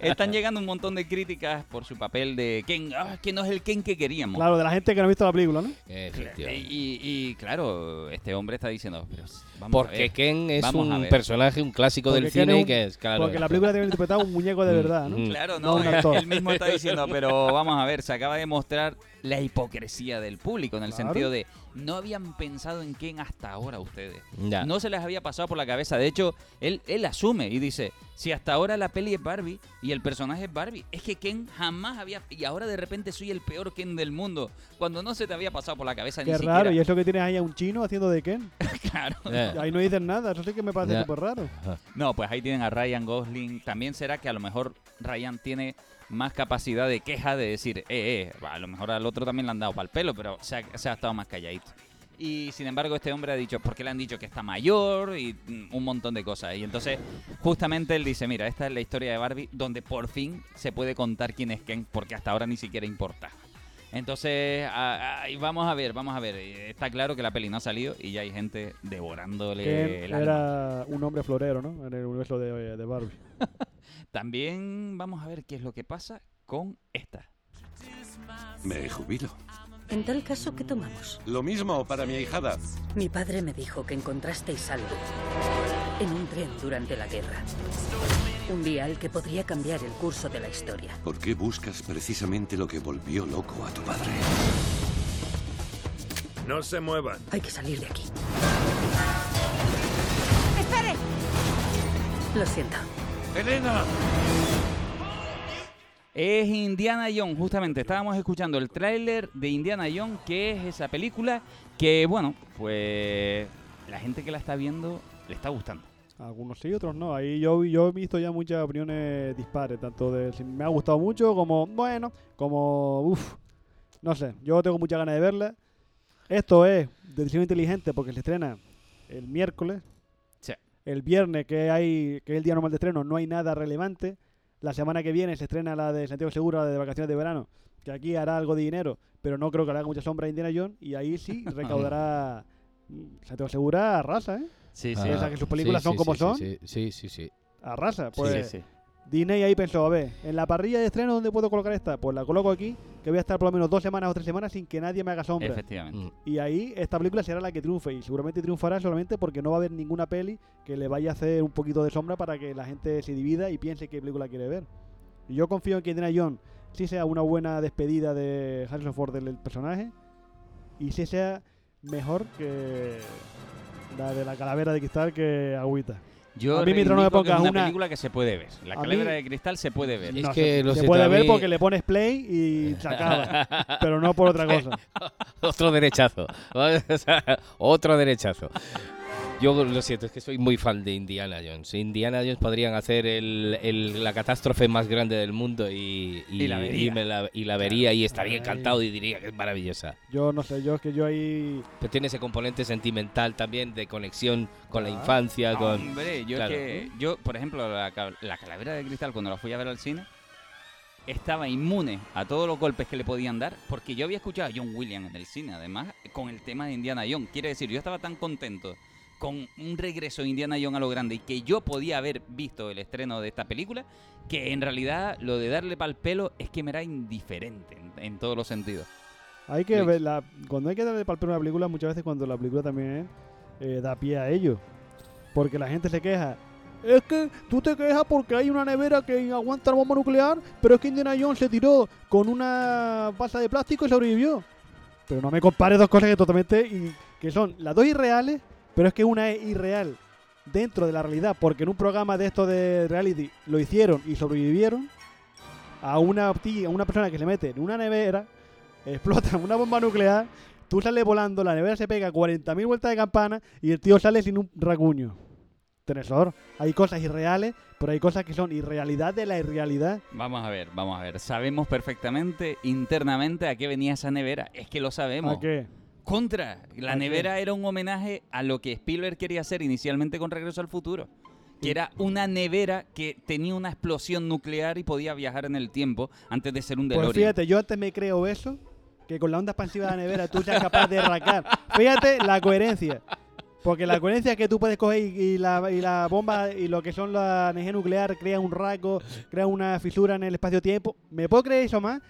Están llegando un montón de críticas por su papel de Ken. Ah, que no es el Ken que queríamos. Claro, de la gente que no ha visto la película, ¿no? Efectivamente. Y, y, claro, este hombre está diciendo, pero vamos Porque Ken es vamos un personaje, un clásico Porque del Ken cine un- que es, claro. Porque la película tiene a un muñeco de Mm, verdad, ¿no? mm. Claro, No no, un él, actor. él mismo está diciendo, pero vamos a ver, se acaba de mostrar la hipocresía del público en el Claro. sentido de no habían pensado en Ken hasta ahora ustedes. Ya. No se les había pasado por la cabeza. De hecho, él, él asume y dice, Si hasta ahora la peli es Barbie y el personaje es Barbie, es que Ken jamás había. Y ahora de repente soy el peor Ken del mundo. Cuando no se te había pasado por la cabeza Qué ni raro, siquiera. y eso que tienes ahí a un chino haciendo de Ken. Claro. Ahí no dicen nada, eso sí que me parece Ya. súper raro. No, pues ahí tienen a Ryan Gosling. También será que a lo mejor Ryan tiene más capacidad de queja de decir, eh, eh, a lo mejor al otro también le han dado para el pelo, pero se ha, se ha estado más calladito. Y sin embargo, este hombre ha dicho, porque le han dicho que está mayor y mm, un montón de cosas. Y entonces, justamente él dice, mira, esta es la historia de Barbie donde por fin se puede contar quién es Ken, porque hasta ahora ni siquiera importa. Entonces, a- a- y vamos a ver, vamos a ver. Eh, Está claro que la peli no ha salido y ya hay gente devorándole Ken el alma. era un hombre florero, ¿no? En el universo de, de Barbie. También vamos a ver qué es lo que pasa con esta. Me jubilo. En tal caso, ¿qué tomamos? Lo mismo para mi ahijada. Mi padre me dijo que encontrasteis algo en un tren durante la guerra. Un vial que podría cambiar el curso de la historia. ¿Por qué buscas precisamente lo que volvió loco a tu padre? No se muevan. Hay que salir de aquí. ¡Espere! Lo siento. ¡Elena! Es Indiana Jones, justamente. Estábamos escuchando el tráiler de Indiana Jones, que es esa película que, bueno, pues la gente que la está viendo le está gustando. Algunos sí, otros no. Ahí yo, yo he visto ya muchas opiniones dispares, tanto de si me ha gustado mucho como, bueno, como, uff, no sé, yo tengo muchas ganas de verla. Esto es decisión inteligente porque se estrena el miércoles. Sí. El viernes, que hay que es el día normal de estreno, no hay nada relevante. La semana que viene se estrena la de Santiago Segura, la de vacaciones de verano, que aquí hará algo de dinero, pero no creo que le haga mucha sombra a Indiana Jones. Y ahí sí recaudará mm, Santiago Segura arrasa, ¿eh? Sí, sí. Ah, que sus películas son como sí, son. Sí, sí, sí. sí. Arrasa. Pues sí, sí. Disney ahí pensó, a ver, en la parrilla de estreno, ¿dónde puedo colocar esta? Pues la coloco aquí, que voy a estar por lo menos dos semanas o tres semanas sin que nadie me haga sombra. Efectivamente. Mm. Y ahí esta película será la que triunfe y seguramente triunfará solamente porque no va a haber ninguna peli que le vaya a hacer un poquito de sombra para que la gente se divida y piense qué película quiere ver. Y yo confío en que Indiana Jones sí sea una buena despedida de Harrison Ford del personaje y sí sea mejor que la de la calavera de cristal que agüita. Yo A mí mientras no me que es pongas una, una- película que se puede ver. La mí- calavera de cristal se puede ver. Es No, que se, se puede ver mí- porque le pones play y se acaba, pero no por otra cosa. Otro derechazo. Otro derechazo. Yo lo siento, es que soy muy fan de Indiana Jones. Indiana Jones podrían hacer el- el- la catástrofe más grande del mundo y, Y la vería. me la, y la vería y estaría Ay. encantado y diría que es maravillosa. Yo no sé, yo es que yo ahí Pero tiene ese componente sentimental también de conexión con la Ah. infancia, con... Hombre, yo Claro. es que. Yo, por ejemplo, la, la calavera de cristal, cuando la fui a ver al cine, estaba inmune a todos los golpes que le podían dar, porque yo había escuchado a John Williams en el cine, además, con el tema de Indiana Jones. Quiere decir, yo estaba tan contento con un regreso de Indiana Jones a lo grande y que yo podía haber visto el estreno de esta película, que en realidad lo de darle pal pelo es que me era indiferente en, en todos los sentidos. Hay que ver la, cuando hay que darle palpero a una película, muchas veces cuando la película también eh, da pie a ello. Porque la gente se queja. Es que tú te quejas porque hay una nevera que aguanta la bomba nuclear, pero es que Indiana Jones se tiró con una pasa de plástico y sobrevivió. Pero no me compares dos cosas que totalmente y que son las dos irreales, pero es que una es irreal dentro de la realidad, porque en un programa de esto de reality lo hicieron y sobrevivieron a una tía, a una persona que se mete en una nevera explota una bomba nuclear, tú sales volando, la nevera se pega 40.000 vueltas de campana y el tío sale sin un racuño. Tenesor, hay cosas irreales, pero hay cosas que son irrealidad de la irrealidad. Vamos a ver, vamos a ver. Sabemos perfectamente internamente a qué venía esa nevera. Es que lo sabemos. ¿A qué? Contra. La nevera era un homenaje a lo que Spielberg quería hacer inicialmente con Regreso al Futuro. Que era una nevera que tenía una explosión nuclear y podía viajar en el tiempo antes de ser un DeLorean. Pues fíjate, yo antes me creo eso, que con la onda expansiva de la nevera tú seas capaz de arrancar. Fíjate la coherencia. Porque la coherencia es que tú puedes coger y, y la, y la bomba y lo que son la energía nuclear crea un rasgo, crea una fisura en el espacio-tiempo. ¿Me puedo creer eso más?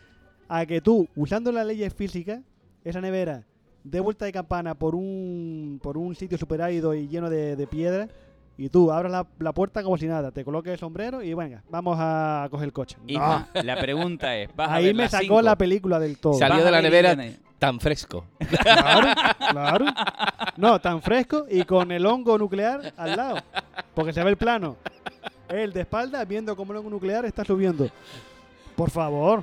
A que tú, usando las leyes físicas, esa nevera dé vuelta de campana por un, por un sitio super árido y lleno de, de piedra y tú abras la, la puerta como si nada, te coloques el sombrero y venga, vamos a coger el coche. No. La pregunta es, ¿vas a Ahí ver me sacó cinco? la película del todo. Salió ¿Vas de a la ver nevera tan fresco. Claro, claro. No, tan fresco y con el hongo nuclear al lado. Porque se ve el plano. Él de espalda viendo cómo el nuclear está subiendo. Por favor,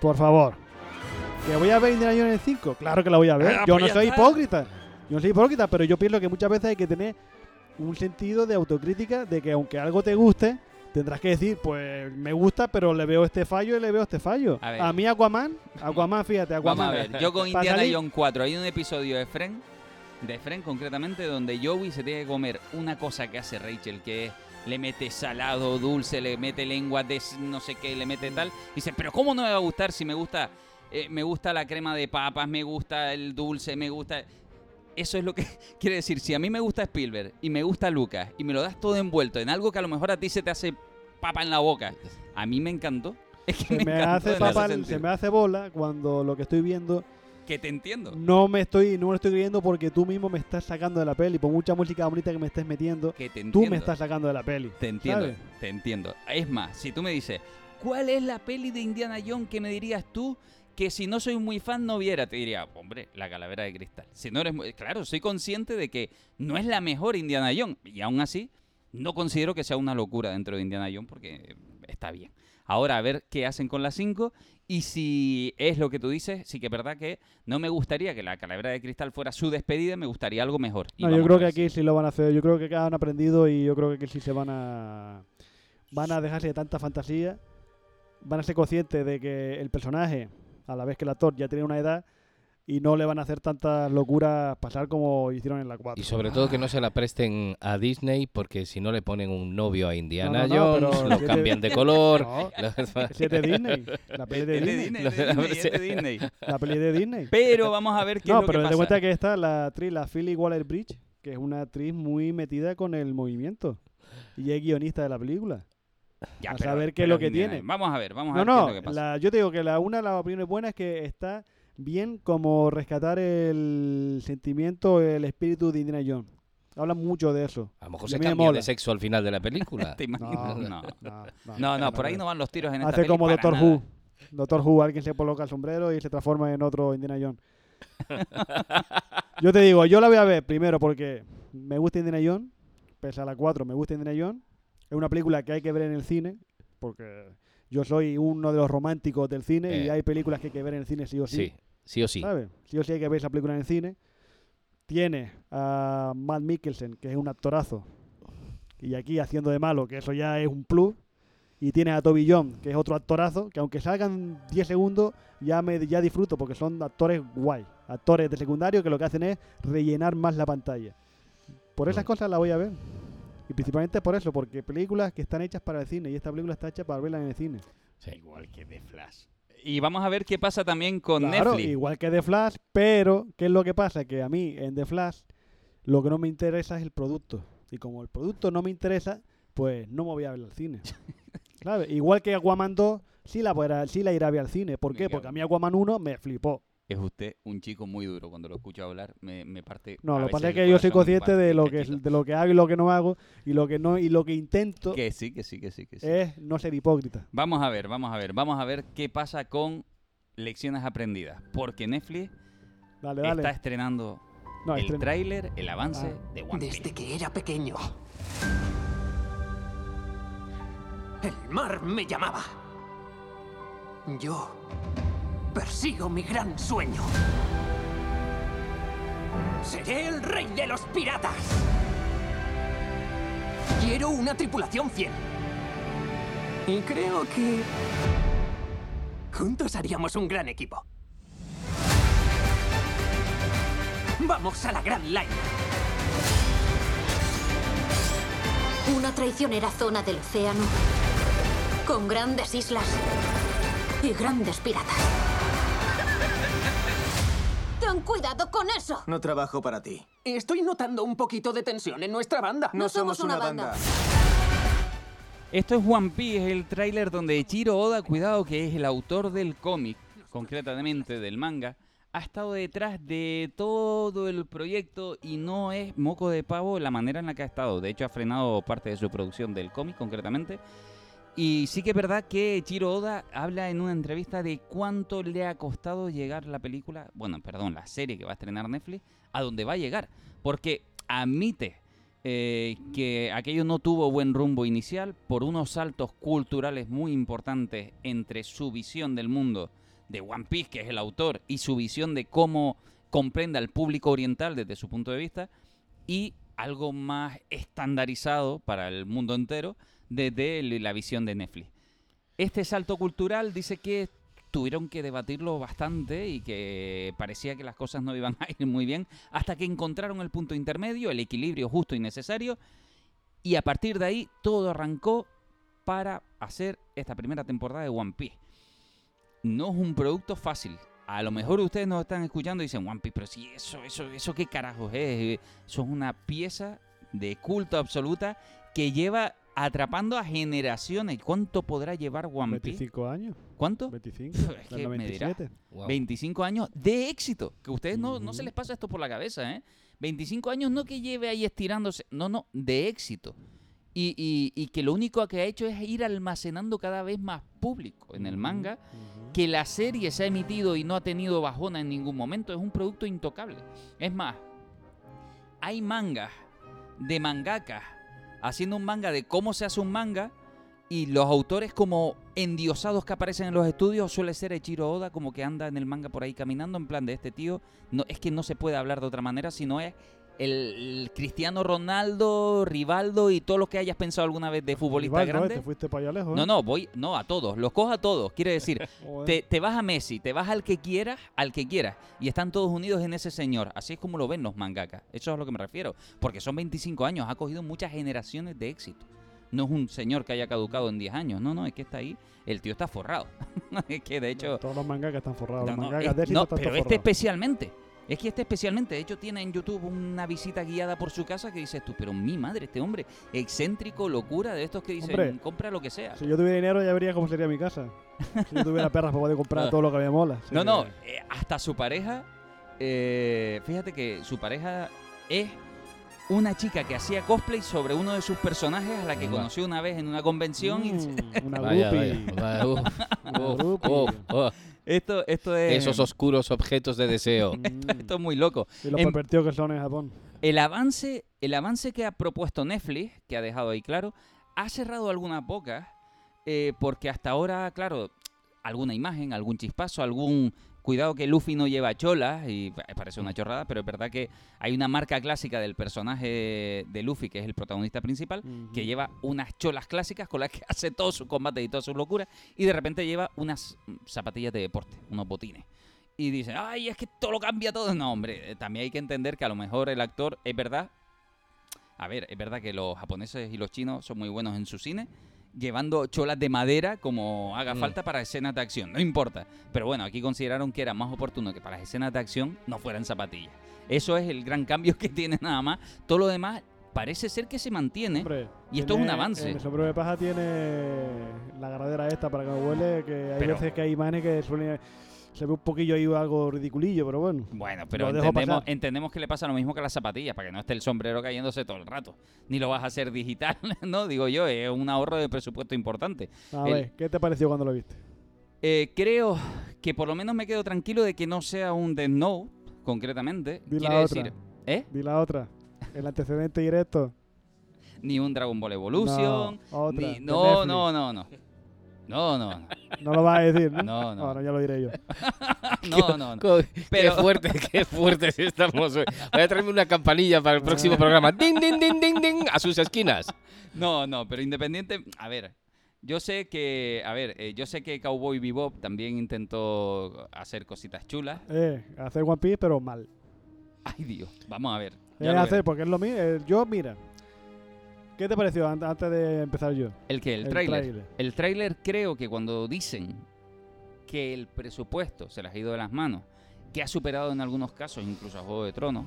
por favor. ¿Que voy a ver Indiana Jones en 5? Claro que la voy a ver. Ah, Yo pues no soy hipócrita. Yo no soy hipócrita, pero yo pienso que muchas veces hay que tener un sentido de autocrítica de que aunque algo te guste, tendrás que decir, pues me gusta, pero le veo este fallo y le veo este fallo. A ver. A, mí Aquaman, Aquaman, fíjate, Aquaman. Vamos a ver, yo con Indiana Jones 4 hay un episodio de Friend, de Friend concretamente, donde Joey se tiene que comer una cosa que hace Rachel, que es le mete salado, dulce, le mete lengua de no sé qué, le mete tal. Y dice, pero ¿cómo no me va a gustar si me gusta, eh, me gusta la crema de papas, me gusta el dulce, me gusta... Eso es lo que quiere decir. Si a mí me gusta Spielberg y me gusta Lucas y me lo das todo envuelto en algo que a lo mejor a ti se te hace papa en la boca, a mí me encantó. Es que Se me, hace papa- se me hace bola cuando lo que estoy viendo Que te entiendo. no me estoy no me lo estoy creyendo porque tú mismo me estás sacando de la peli. Por mucha música bonita que me estés metiendo, Que te tú me estás sacando de la peli. Te entiendo, ¿sabes? te entiendo. Es más, si tú me dices, ¿cuál es la peli de Indiana Jones que me dirías tú que si no soy muy fan no viera? Te diría, hombre, la calavera de cristal. Si no eres muy- claro, soy consciente de que no es la mejor Indiana Jones y aún así no considero que sea una locura dentro de Indiana Jones porque está bien. Ahora a ver qué hacen con las 5 y si es lo que tú dices, sí que es verdad que no me gustaría que la calavera de cristal fuera su despedida, me gustaría algo mejor. Y No, yo creo que aquí sí lo van a hacer. Yo creo que han aprendido y yo creo que aquí sí se van a van a dejarse de tanta fantasía. Van a ser conscientes de que el personaje, a la vez que el actor ya tiene una edad y no le van a hacer tantas locuras pasar como hicieron en la 4. Y sobre todo que no se la presten a Disney porque si no le ponen un novio a Indiana No, no, no, Jones, pero lo de- cambian de color. Si es de Disney. La peli de Disney. La Disney, es de Disney. La peli de Disney. Pero vamos a ver qué No, es lo pero que pasa. cuenta que esta, la actriz, la Philly Waller-Bridge, que es una actriz muy metida con el movimiento. Y es guionista de la película. Ya, a pero- saber qué es lo que Indiana- tiene. Vamos a ver, vamos a No, ver qué es no, lo que pasa. la- yo te digo que la una, la opinión buena es que está bien como rescatar el sentimiento, el espíritu de Indiana Jones. Hablan mucho de eso. A lo mejor se cambia de sexo al final de la película. ¿Te imaginas? No, no, no, no, por ahí no van los tiros en esta Hace como Doctor nada. Who. Doctor Who, alguien se coloca el sombrero y se transforma en otro Indiana Jones. yo te digo, yo la voy a ver primero porque me gusta Indiana Jones, pese a la 4, me gusta Indiana Jones. Es una película que hay que ver en el cine, porque yo soy uno de los románticos del cine y Eh. hay películas que hay que ver en el cine sí o sí. Sí, sí o sí. ¿sabes? Sí o sí hay que ver esa película en el cine. Tiene a Matt Mikkelsen, que es un actorazo, y aquí haciendo de malo, que eso ya es un plus. Y tienes a Toby John, que es otro actorazo, que aunque salgan 10 segundos, ya me ya disfruto, porque son actores guay. Actores de secundario que lo que hacen es rellenar más la pantalla. Por esas Mm. cosas la voy a ver. Y principalmente por eso, porque películas que están hechas para el cine, y esta película está hecha para verla en el cine. Igual que The Flash. Y vamos a ver qué pasa también con Claro, Netflix. igual que The Flash, pero ¿qué es lo que pasa? Que a mí en The Flash lo que no me interesa es el producto. Y como el producto no me interesa, pues no me voy a ver al cine. ¿Sabes? Igual que Aquaman 2, sí la, sí la iré a ver al cine. ¿Por qué? Porque a mí Aquaman 1 me flipó. Es usted un chico muy duro. Cuando lo escucho hablar, me, me parte. No, lo que pasa es que yo soy consciente de lo que de lo que hago y lo que no hago y lo que no y lo que intento Que sí, que sí, que sí, que sí. es no ser hipócrita. Vamos a ver, vamos a ver, vamos a ver qué pasa con lecciones aprendidas. Porque Netflix Dale, dale. está estrenando No, el estrena. tráiler, el avance Ah. de One Piece. Desde que era pequeño. El mar me llamaba. Yo persigo mi gran sueño. Seré el rey de los piratas. Quiero una tripulación fiel. Y creo que... Juntos haríamos un gran equipo. Vamos a la Gran Line. Una traicionera zona del océano con grandes islas y grandes piratas. Ten cuidado con eso. No trabajo para ti. Estoy notando un poquito de tensión en nuestra banda. No somos una banda. Esto es One Piece, el tráiler donde Chiro Oda, cuidado que es el autor del cómic, concretamente del manga, ha estado detrás de todo el proyecto y no es moco de pavo la manera en la que ha estado. De hecho, ha frenado parte de su producción del cómic, concretamente. Y sí que es verdad que Chiro Oda habla en una entrevista de cuánto le ha costado llegar la película, bueno, perdón, la serie que va a estrenar Netflix, a donde va a llegar. Porque admite eh, que aquello no tuvo buen rumbo inicial por unos saltos culturales muy importantes entre su visión del mundo de One Piece, que es el autor, y su visión de cómo comprende al público oriental desde su punto de vista, y algo más estandarizado para el mundo entero desde la visión de Netflix. Este salto cultural dice que tuvieron que debatirlo bastante y que parecía que las cosas no iban a ir muy bien hasta que encontraron el punto intermedio, el equilibrio justo y necesario y a partir de ahí todo arrancó para hacer esta primera temporada de One Piece. No es un producto fácil. A lo mejor ustedes nos están escuchando y dicen One Piece, pero si eso, eso, eso qué carajos es. Eso es una pieza de culto absoluta que lleva atrapando a generaciones. ¿Cuánto podrá llevar One Piece? 25 años. ¿Cuánto? 25. Es que me dirá. 97. Wow. 25 años de éxito. Que a ustedes no, no se les pasa esto por la cabeza, ¿eh? 25 años no que lleve ahí estirándose, no, no, de éxito. Y, y- y que lo único que ha hecho es ir almacenando cada vez más público en el manga. Que la serie se ha emitido y no ha tenido bajona en ningún momento. Es un producto intocable. Es más, hay mangas de mangakas haciendo un manga de cómo se hace un manga y los autores como endiosados que aparecen en los estudios suele ser Echiro Oda como que anda en el manga por ahí caminando en plan de este tío no es que no se puede hablar de otra manera sino es el, Cristiano Ronaldo, Rivaldo y todo lo que hayas pensado alguna vez de futbolista Rivaldo, ¿eh? grande. Te fuiste para allá lejos. ¿eh? No, no, voy, no, a todos, los cojo a todos. Quiere decir, te, te vas a Messi, te vas al que quieras, al que quieras. Y están todos unidos en ese señor. Así es como lo ven los mangakas. Eso es a lo que me refiero. Porque son 25 años, ha cogido muchas generaciones de éxito. No es un señor que haya caducado en 10 años. No, no, es que está ahí. El tío está forrado. es que de hecho. Todos los mangakas están forrados. No, los no, mangakas es- de no, pero este especialmente. Es que este especialmente, de hecho, tiene en YouTube una visita guiada por su casa que dices tú, pero mi madre, este hombre, excéntrico, locura, de estos que dicen, Hombre, compra lo que sea. Si yo tuviera dinero ya vería cómo sería mi casa. Si yo tuviera perras para poder comprar todo lo que me mola. No, no, eh, hasta su pareja, eh, fíjate que su pareja es una chica que hacía cosplay sobre uno de sus personajes a la que conoció una vez en una convención. y- Mm, una Vaya, vaya, esto, esto es... Esos oscuros objetos de deseo. Mm. Esto es muy loco. Y En- pervertidos que son en Japón. El avance, el avance que ha propuesto Netflix, que ha dejado ahí claro, ha cerrado algunas bocas, eh, porque hasta ahora, claro, alguna imagen, algún chispazo, algún... Cuidado que Luffy no lleva cholas, y pa- parece una chorrada, pero es verdad que hay una marca clásica del personaje de Luffy, que es el protagonista principal, que lleva unas cholas clásicas con las que hace todo su combate y todas sus locuras, y de repente lleva unas zapatillas de deporte, unos botines. Y dice, ay, es que todo lo cambia todo. No, hombre, eh, también hay que entender que a lo mejor el actor, es verdad, a ver, es verdad que los japoneses y los chinos son muy buenos en su cine, llevando cholas de madera como haga Mm. falta para escenas de acción, no importa. Pero bueno, aquí consideraron que era más oportuno que para las escenas de acción no fueran zapatillas. Eso es el gran cambio que tiene nada más. Todo lo demás parece ser que se mantiene. Hombre, y esto es un avance. El sombrero de paja tiene la agarradera esta para que no huele, que hay Pero- veces que hay imágenes que suelen... Se ve un poquillo ahí algo ridiculillo, pero bueno. Bueno, pero entendemos, que le pasa lo mismo que a las zapatillas, para que no esté el sombrero cayéndose todo el rato. Ni lo vas a hacer digital, ¿no? Digo yo, es un ahorro de presupuesto importante. A El- ver, ¿qué te pareció cuando lo viste? Eh, creo que por lo menos me quedo tranquilo de que no sea un Death Note, concretamente. Di Quiere la otra. decir, ¿eh? Di la otra. El antecedente directo. Ni un Dragon Ball Evolution. No, otra, ni- no, no, no, no. No, no, no. No lo vas a decir, ¿no? No, no. Ahora ya lo diré yo. No, no, no. Pero- Qué fuerte, qué fuertes estamos hoy. Voy a traerme una campanilla para el próximo programa. Ding, ding, ding, ding, ding, a sus esquinas. No, no, pero independiente. A ver, yo sé que. A ver, eh, yo sé que Cowboy Bebop también intentó hacer cositas chulas. Eh, hacer One Piece, pero mal. Ay, Dios. Vamos a ver. Lo hacer, porque es lo mismo. eh, yo, mira. ¿Qué te pareció an- antes de empezar yo? ¿El qué? El, El tráiler. El tráiler creo que cuando dicen que el presupuesto se les ha ido de las manos, que ha superado en algunos casos incluso a Juego de Tronos,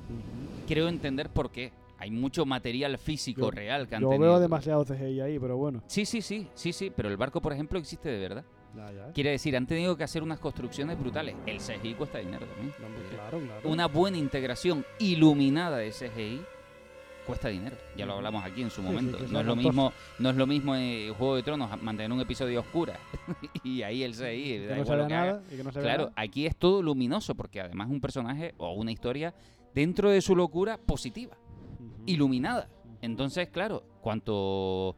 creo entender por qué. Hay mucho material físico Yo- real que han Yo tenido. veo demasiado CGI ahí, pero bueno. Sí, sí, sí, sí, sí, pero el barco, por ejemplo, existe de verdad. Ya, ya. Quiere decir, han tenido que hacer unas construcciones brutales. El CGI cuesta dinero también. No, claro, claro. Una buena integración iluminada de CGI cuesta dinero. Ya lo hablamos aquí en su Sí, momento. sí, que no es lo mismo, no es lo mismo en Juego de Tronos mantener un episodio oscura y ahí el CGI da que no se igual lo que haga. nada y que no se Claro, aquí es todo luminoso porque además es un personaje o una historia dentro de su locura positiva, Ujú. iluminada. Ujú. Entonces, claro, cuanto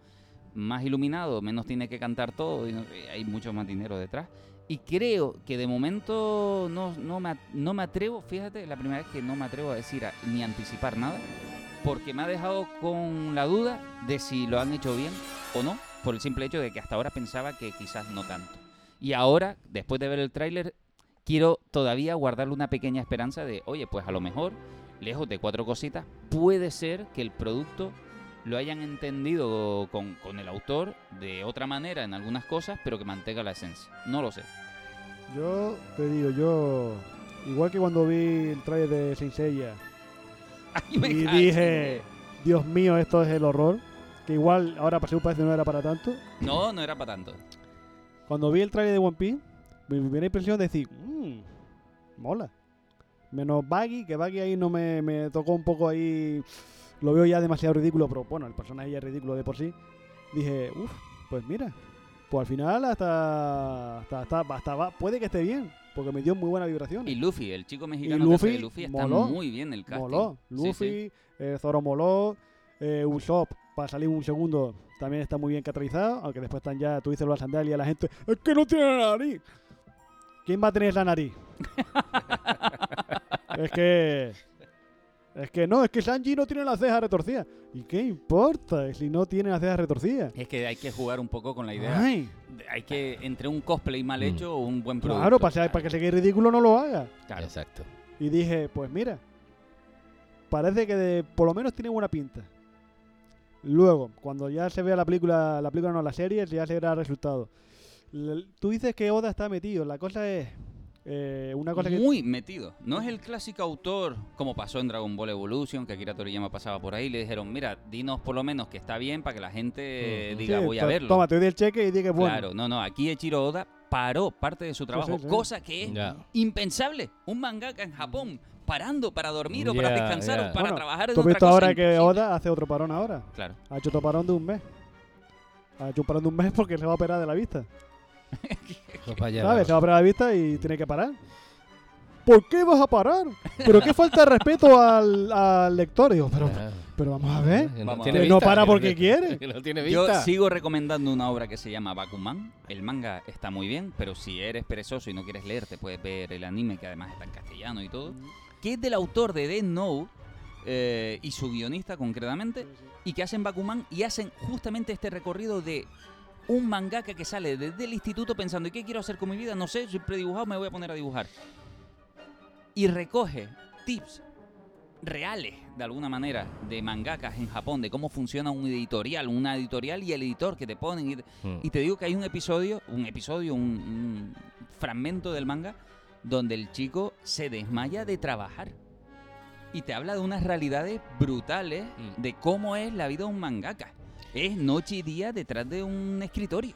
más iluminado, menos tiene que cantar todo, y no- y hay mucho más dinero detrás. Y creo que de momento no, no, me, no me atrevo, fíjate, la primera vez que no me atrevo a decir a- ni anticipar nada, porque me ha dejado con la duda de si lo han hecho bien o no, por el simple hecho de que hasta ahora pensaba que quizás no tanto. Y ahora, después de ver el tráiler, quiero todavía guardarle una pequeña esperanza de, oye, pues a lo mejor, lejos de cuatro cositas, puede ser que el producto lo hayan entendido con, con el autor de otra manera en algunas cosas, pero que mantenga la esencia. No lo sé. Yo te digo, yo. Igual que cuando vi el trailer de Saint Seiya Ay, me y dije, Dios mío, esto es el horror. Que igual ahora según parece no era para tanto. No, no era para tanto. Cuando vi el trailer de One Piece, mi primera impresión de decir, mmm, mola. Menos Baggy, que Baggy ahí no me, me tocó un poco ahí. Lo veo ya demasiado ridículo, pero bueno, el personaje ya es ridículo de por sí. Dije, uff, pues mira. Pues al final hasta, hasta, hasta, hasta va- puede que esté bien, porque me dio muy buena vibración. Y Luffy, el chico mexicano Y que hace de Luffy Luffy está moló, muy bien el casting. Moló. Luffy, sí. eh, Zoro moló. Eh, Usopp, para salir un segundo, también está muy bien catalizado. Aunque después están ya, tú dices lo de la sandalia, la gente, es que no tiene nariz. ¿Quién va a tener la nariz? es que. Es que no, es que Sanji no tiene las cejas retorcidas. ¿Y qué importa si no tiene las cejas retorcidas? Es que hay que jugar un poco con la idea. Ay, de- Hay que, entre un cosplay mal Mm. hecho o un buen producto. claro, para, para que se quede ridículo no lo haga. Claro. Exacto. Y dije, pues mira, parece que de- por lo menos tiene buena pinta. Luego, cuando ya se vea la película, la película no, la serie, ya se verá el resultado. Tú dices que Oda está metido, la cosa es eh, una cosa que... Muy metido. No es el clásico autor, como pasó en Dragon Ball Evolution, que Akira Toriyama pasaba por ahí y le dijeron, mira, dinos por lo menos que está bien para que la gente diga, Sí, voy a verlo. Toma, te doy el cheque y di que es bueno. Claro, no, no, aquí Echiro Oda paró parte de su trabajo, sí, sí. cosa que es Ya. impensable. Un mangaka en Japón parando para dormir o para descansar o para Bueno, trabajar en ¿Tú has otra visto cosa ahora que. Oda hace otro parón ahora? Claro. Ha hecho otro parón de un mes. Ha hecho un parón de un mes porque se va a operar de la vista. ¿Sabes? Se va a operar de la vista y tiene que parar. ¿Por qué vas a parar? Pero qué falta de respeto al, al lector. Digo, pero, pero vamos a ver. a tiene ver. No vista, para que porque no- quiere. que no tiene Yo vista. sigo recomendando una obra que se llama Bakuman. El manga está muy bien, pero si eres perezoso y no quieres leer, te puedes ver el anime, que además está en castellano y todo. Que es del autor de Death Note eh, y su guionista concretamente, y que hacen Bakuman y hacen justamente este recorrido de un mangaka que sale desde el instituto pensando, ¿y qué quiero hacer con mi vida? No sé, siempre he dibujado, me voy a poner a dibujar. Y recoge tips reales, de alguna manera, de mangakas en Japón, de cómo funciona un editorial, una editorial y el editor que te ponen. Y, Mm. y te digo que hay un episodio, un episodio, un, un fragmento del manga, donde el chico se desmaya de trabajar. Y te habla de unas realidades brutales Mm. de cómo es la vida de un mangaka. Es noche y día detrás de un escritorio.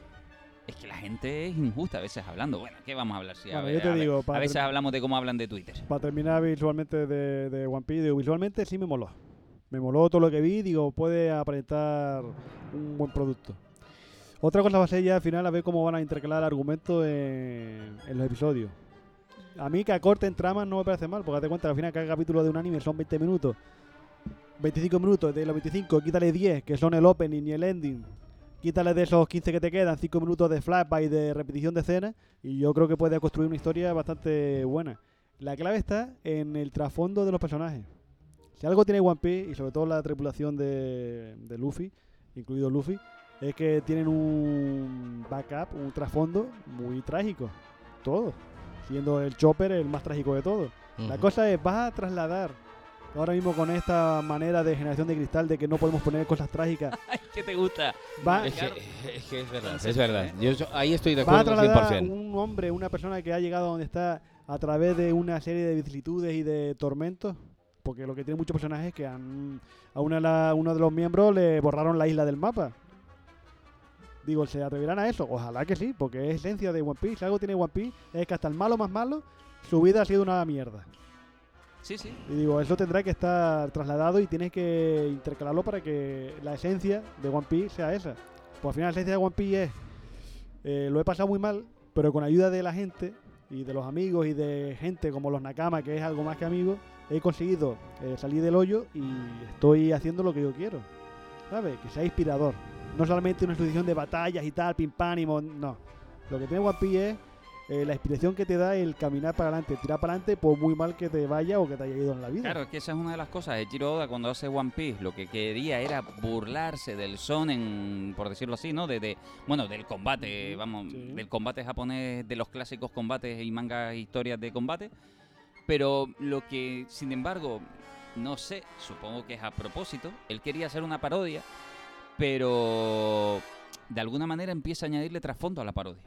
Es que la gente es injusta a veces hablando. Bueno, ¿qué vamos a hablar? Si a, Bueno, ver- yo te a ver- digo, a para veces hablamos de cómo hablan de Twitter. Para terminar visualmente de, de One Piece, visualmente sí me moló. Me moló todo lo que vi, digo, puede aparentar un buen producto. Otra cosa va a ser ya al final a ver cómo van a intercalar argumentos en, en los episodios. A mí que acorten tramas no me parece mal, porque date cuenta que al final cada capítulo de un anime son 20 minutos. 25 minutos, de los 25 quítale 10, que son el opening y el ending. Quítale de esos 15 que te quedan 5 minutos de flashback y de repetición de escena. Y yo creo que puede construir una historia bastante buena. La clave está en el trasfondo de los personajes. Si algo tiene One Piece, y sobre todo la tripulación de, de Luffy, incluido Luffy, es que tienen un backup, un trasfondo muy trágico. Todo. Siendo el Chopper el más trágico de todos. La Ujú. cosa es, vas a trasladar, ahora mismo con esta manera de generación de cristal de que no podemos poner cosas trágicas, Ay, ¿qué te gusta? va, Es que, es que es verdad, es verdad. Yo ahí estoy de va a acuerdo trasladar 100%. un hombre, una persona que ha llegado a donde está a través de una serie de vicisitudes y de tormentos. Porque lo que tiene muchos personajes es que han, a una de la- uno de los miembros le borraron la isla del mapa. Digo, ¿se atreverán a eso? Ojalá que sí, porque es esencia de One Piece. Si algo tiene One Piece es que hasta el malo más malo, su vida ha sido una mierda. Sí, sí. Y digo, eso tendrá que estar trasladado y tienes que intercalarlo para que la esencia de One Piece sea esa. Pues al final la esencia de One Piece es, eh, lo he pasado muy mal, pero con ayuda de la gente y de los amigos y de gente como los Nakama, que es algo más que amigos, he conseguido eh, salir del hoyo y estoy haciendo lo que yo quiero. ¿sabes? Que sea inspirador. No solamente una exposición de batallas y tal, pim pam y mon- no. Lo que tiene One Piece es eh, la inspiración que te da el caminar para adelante, tirar para adelante por muy mal que te vaya o que te haya ido en la vida. Claro, es que esa es una de las cosas. Eiichiro Oda cuando hace One Piece lo que quería era burlarse del sonen, por decirlo así, ¿no? De, de- bueno, del combate, vamos, Sí. del combate japonés, de los clásicos combates y mangas historias de combate. Pero lo que, sin embargo, no sé, supongo que es a propósito, él quería hacer una parodia, pero de alguna manera empieza a añadirle trasfondo a la parodia.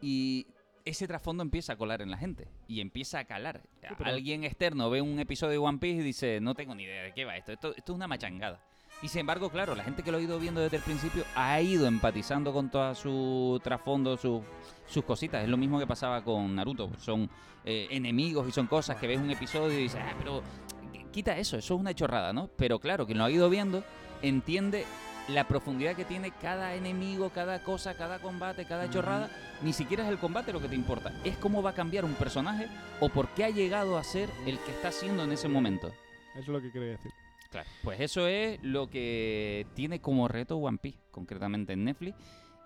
Y ese trasfondo empieza a colar en la gente y empieza a calar. pero- Alguien externo ve un episodio de One Piece y dice, no tengo ni idea de qué va esto, esto, esto es una machangada. Y sin embargo, claro, la gente que lo ha ido viendo desde el principio ha ido empatizando con todo su trasfondo, su- sus cositas. Es lo mismo que pasaba con Naruto. Son eh, enemigos y son cosas que ves un episodio y dices, ah, pero qu- quita eso, eso es una chorrada, ¿no? Pero claro, quien lo ha ido viendo entiende la profundidad que tiene cada enemigo, cada cosa, cada combate, cada chorrada. Ni siquiera es el combate lo que te importa, es cómo va a cambiar un personaje o por qué ha llegado a ser el que está siendo en ese momento. Eso es lo que quería decir. Claro. Pues eso es lo que tiene como reto One Piece, concretamente en Netflix.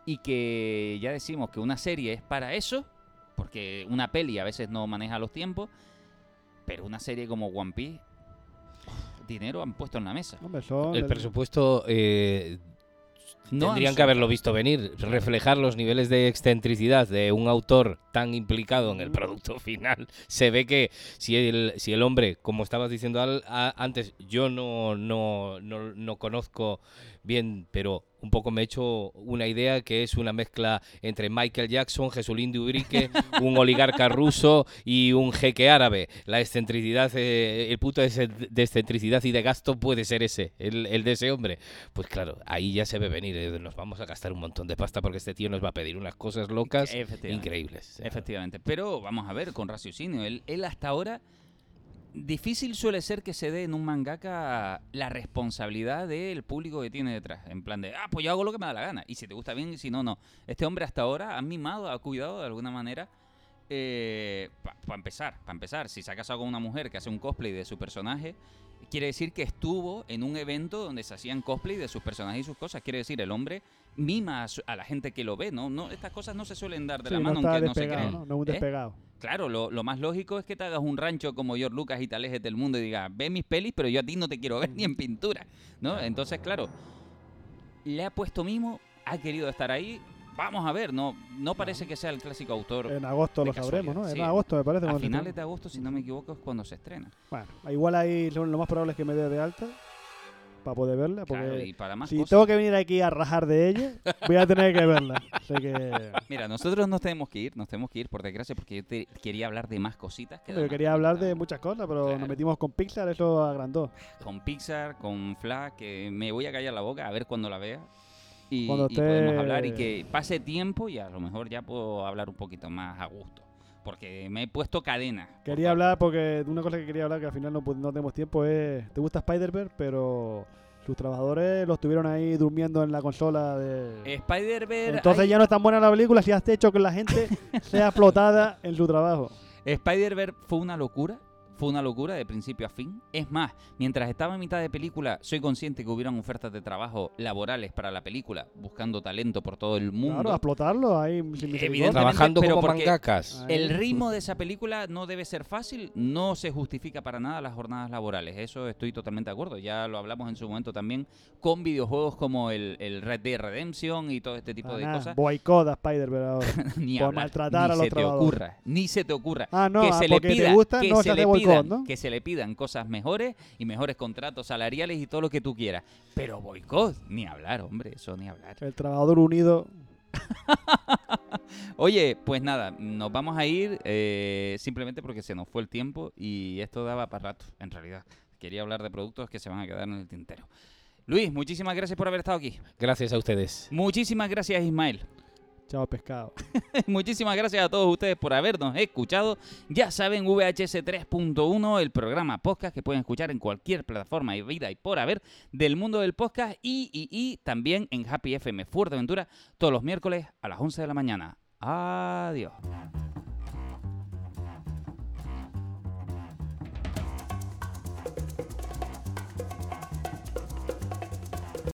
Y que ya decimos que una serie es para eso, porque una peli a veces no maneja los tiempos, pero una serie como One Piece, dinero han puesto en la mesa. Hombre, son El presupuesto eh, No han tendrían que haberlo visto venir, reflejar los niveles de excentricidad de un autor tan implicado en el producto final. Se ve que si el, si el hombre, como estabas diciendo al- a- antes, yo no, no, no, no conozco bien, pero un poco me he hecho una idea que es una mezcla entre Michael Jackson, Jesulín de Ubrique, un oligarca ruso y un jeque árabe. La excentricidad, eh, el punto de excen- de excentricidad y de gasto puede ser ese, el, el de ese hombre. Pues claro, ahí ya se ve venir, eh, nos vamos a gastar un montón de pasta porque este tío nos va a pedir unas cosas locas Efectivamente. increíbles. Efectivamente. Pero vamos a ver, con raciocinio. Él, él hasta ahora. Difícil suele ser que se dé en un mangaka la responsabilidad del público que tiene detrás. En plan de, ah, pues yo hago lo que me da la gana. Y si te gusta bien y si no, no. Este hombre hasta ahora ha mimado, ha cuidado de alguna manera. Para empezar, para empezar, si se ha casado con una mujer que hace un cosplay de su personaje, quiere decir que estuvo en un evento donde se hacían cosplay de sus personajes y sus cosas. Quiere decir, el hombre mima a, su- a la gente que lo ve, ¿no? no Estas cosas no se suelen dar de Sí, la no mano está aunque no se despegado, creen. ¿no? No un ¿Eh? Claro, lo, lo más lógico es que te hagas un rancho como George Lucas y te alejes del mundo y digas, ve mis pelis, pero yo a ti no te quiero ver ni en pintura, ¿no? Entonces, claro, le ha puesto mimo, ha querido estar ahí. Vamos a ver, no, no parece que sea el clásico autor. En agosto lo sabremos, ¿no? En Sí, agosto me parece. A finales de agosto, si no me equivoco, es cuando se estrena. Bueno, igual ahí lo lo más probable es que me dé de alta para poder verla. Porque Claro, y para más si cosas. tengo que venir aquí a rajar de ella, voy a tener que verla. Así que Mira, nosotros nos tenemos que ir, nos tenemos que ir, por desgracia, porque yo te quería hablar de más cositas. Que yo quería hablar de muchas cosas, pero nos metimos con Pixar, eso agrandó. con Pixar, con Flash, que me voy a callar la boca a ver cuando la vea. Y, Cuando y podemos hablar y que pase tiempo y a lo mejor ya puedo hablar un poquito más a gusto. Porque me he puesto cadena. Quería hablar porque una cosa que quería hablar que al final no, tenemos tiempo es, ¿te gusta Spider-Verse? Pero sus trabajadores los tuvieron ahí durmiendo en la consola de... Spider-Verse. Entonces hay- ya no es tan buena la película si has hecho que la gente sea explotada en su trabajo. Spider-Verse fue una locura. Fue una locura de principio a fin. Es más, mientras estaba en mitad de película, soy consciente que hubieran ofertas de trabajo laborales para la película, buscando talento por todo el mundo. Claro, a explotarlo ahí misericordia. Evidentemente, Trabajando pero como mangakas. El ritmo de esa película no debe ser fácil, no se justifica para nada las jornadas laborales. Eso estoy totalmente de acuerdo. Ya lo hablamos en su momento también con videojuegos como el, el Red Dead Redemption y todo este tipo Ah, de nada, cosas. Boicot a ahora. ni por hablar, maltratar ni a los se te trabajadores. ocurra, ni se te ocurra. Ah, no, que ah, se le te pida, gusta, que no se le boicot, que se le pidan cosas mejores y mejores contratos salariales y todo lo que tú quieras. Pero boicot, ni hablar, hombre, eso ni hablar. El trabajador unido. Oye, pues nada, nos vamos a ir eh, simplemente porque se nos fue el tiempo y esto daba para rato, en realidad. Quería hablar de productos que se van a quedar en el tintero. Luis, muchísimas gracias por haber estado aquí. Gracias a ustedes. Muchísimas gracias, Ismael. Chao, pescado. Muchísimas gracias a todos ustedes por habernos escuchado. Ya saben, VHS 3.1, el programa podcast que pueden escuchar en cualquier plataforma y vida y por haber del mundo del podcast y, y, y también en Happy FM Fuerteventura todos los miércoles a las 11 de la mañana. Adiós.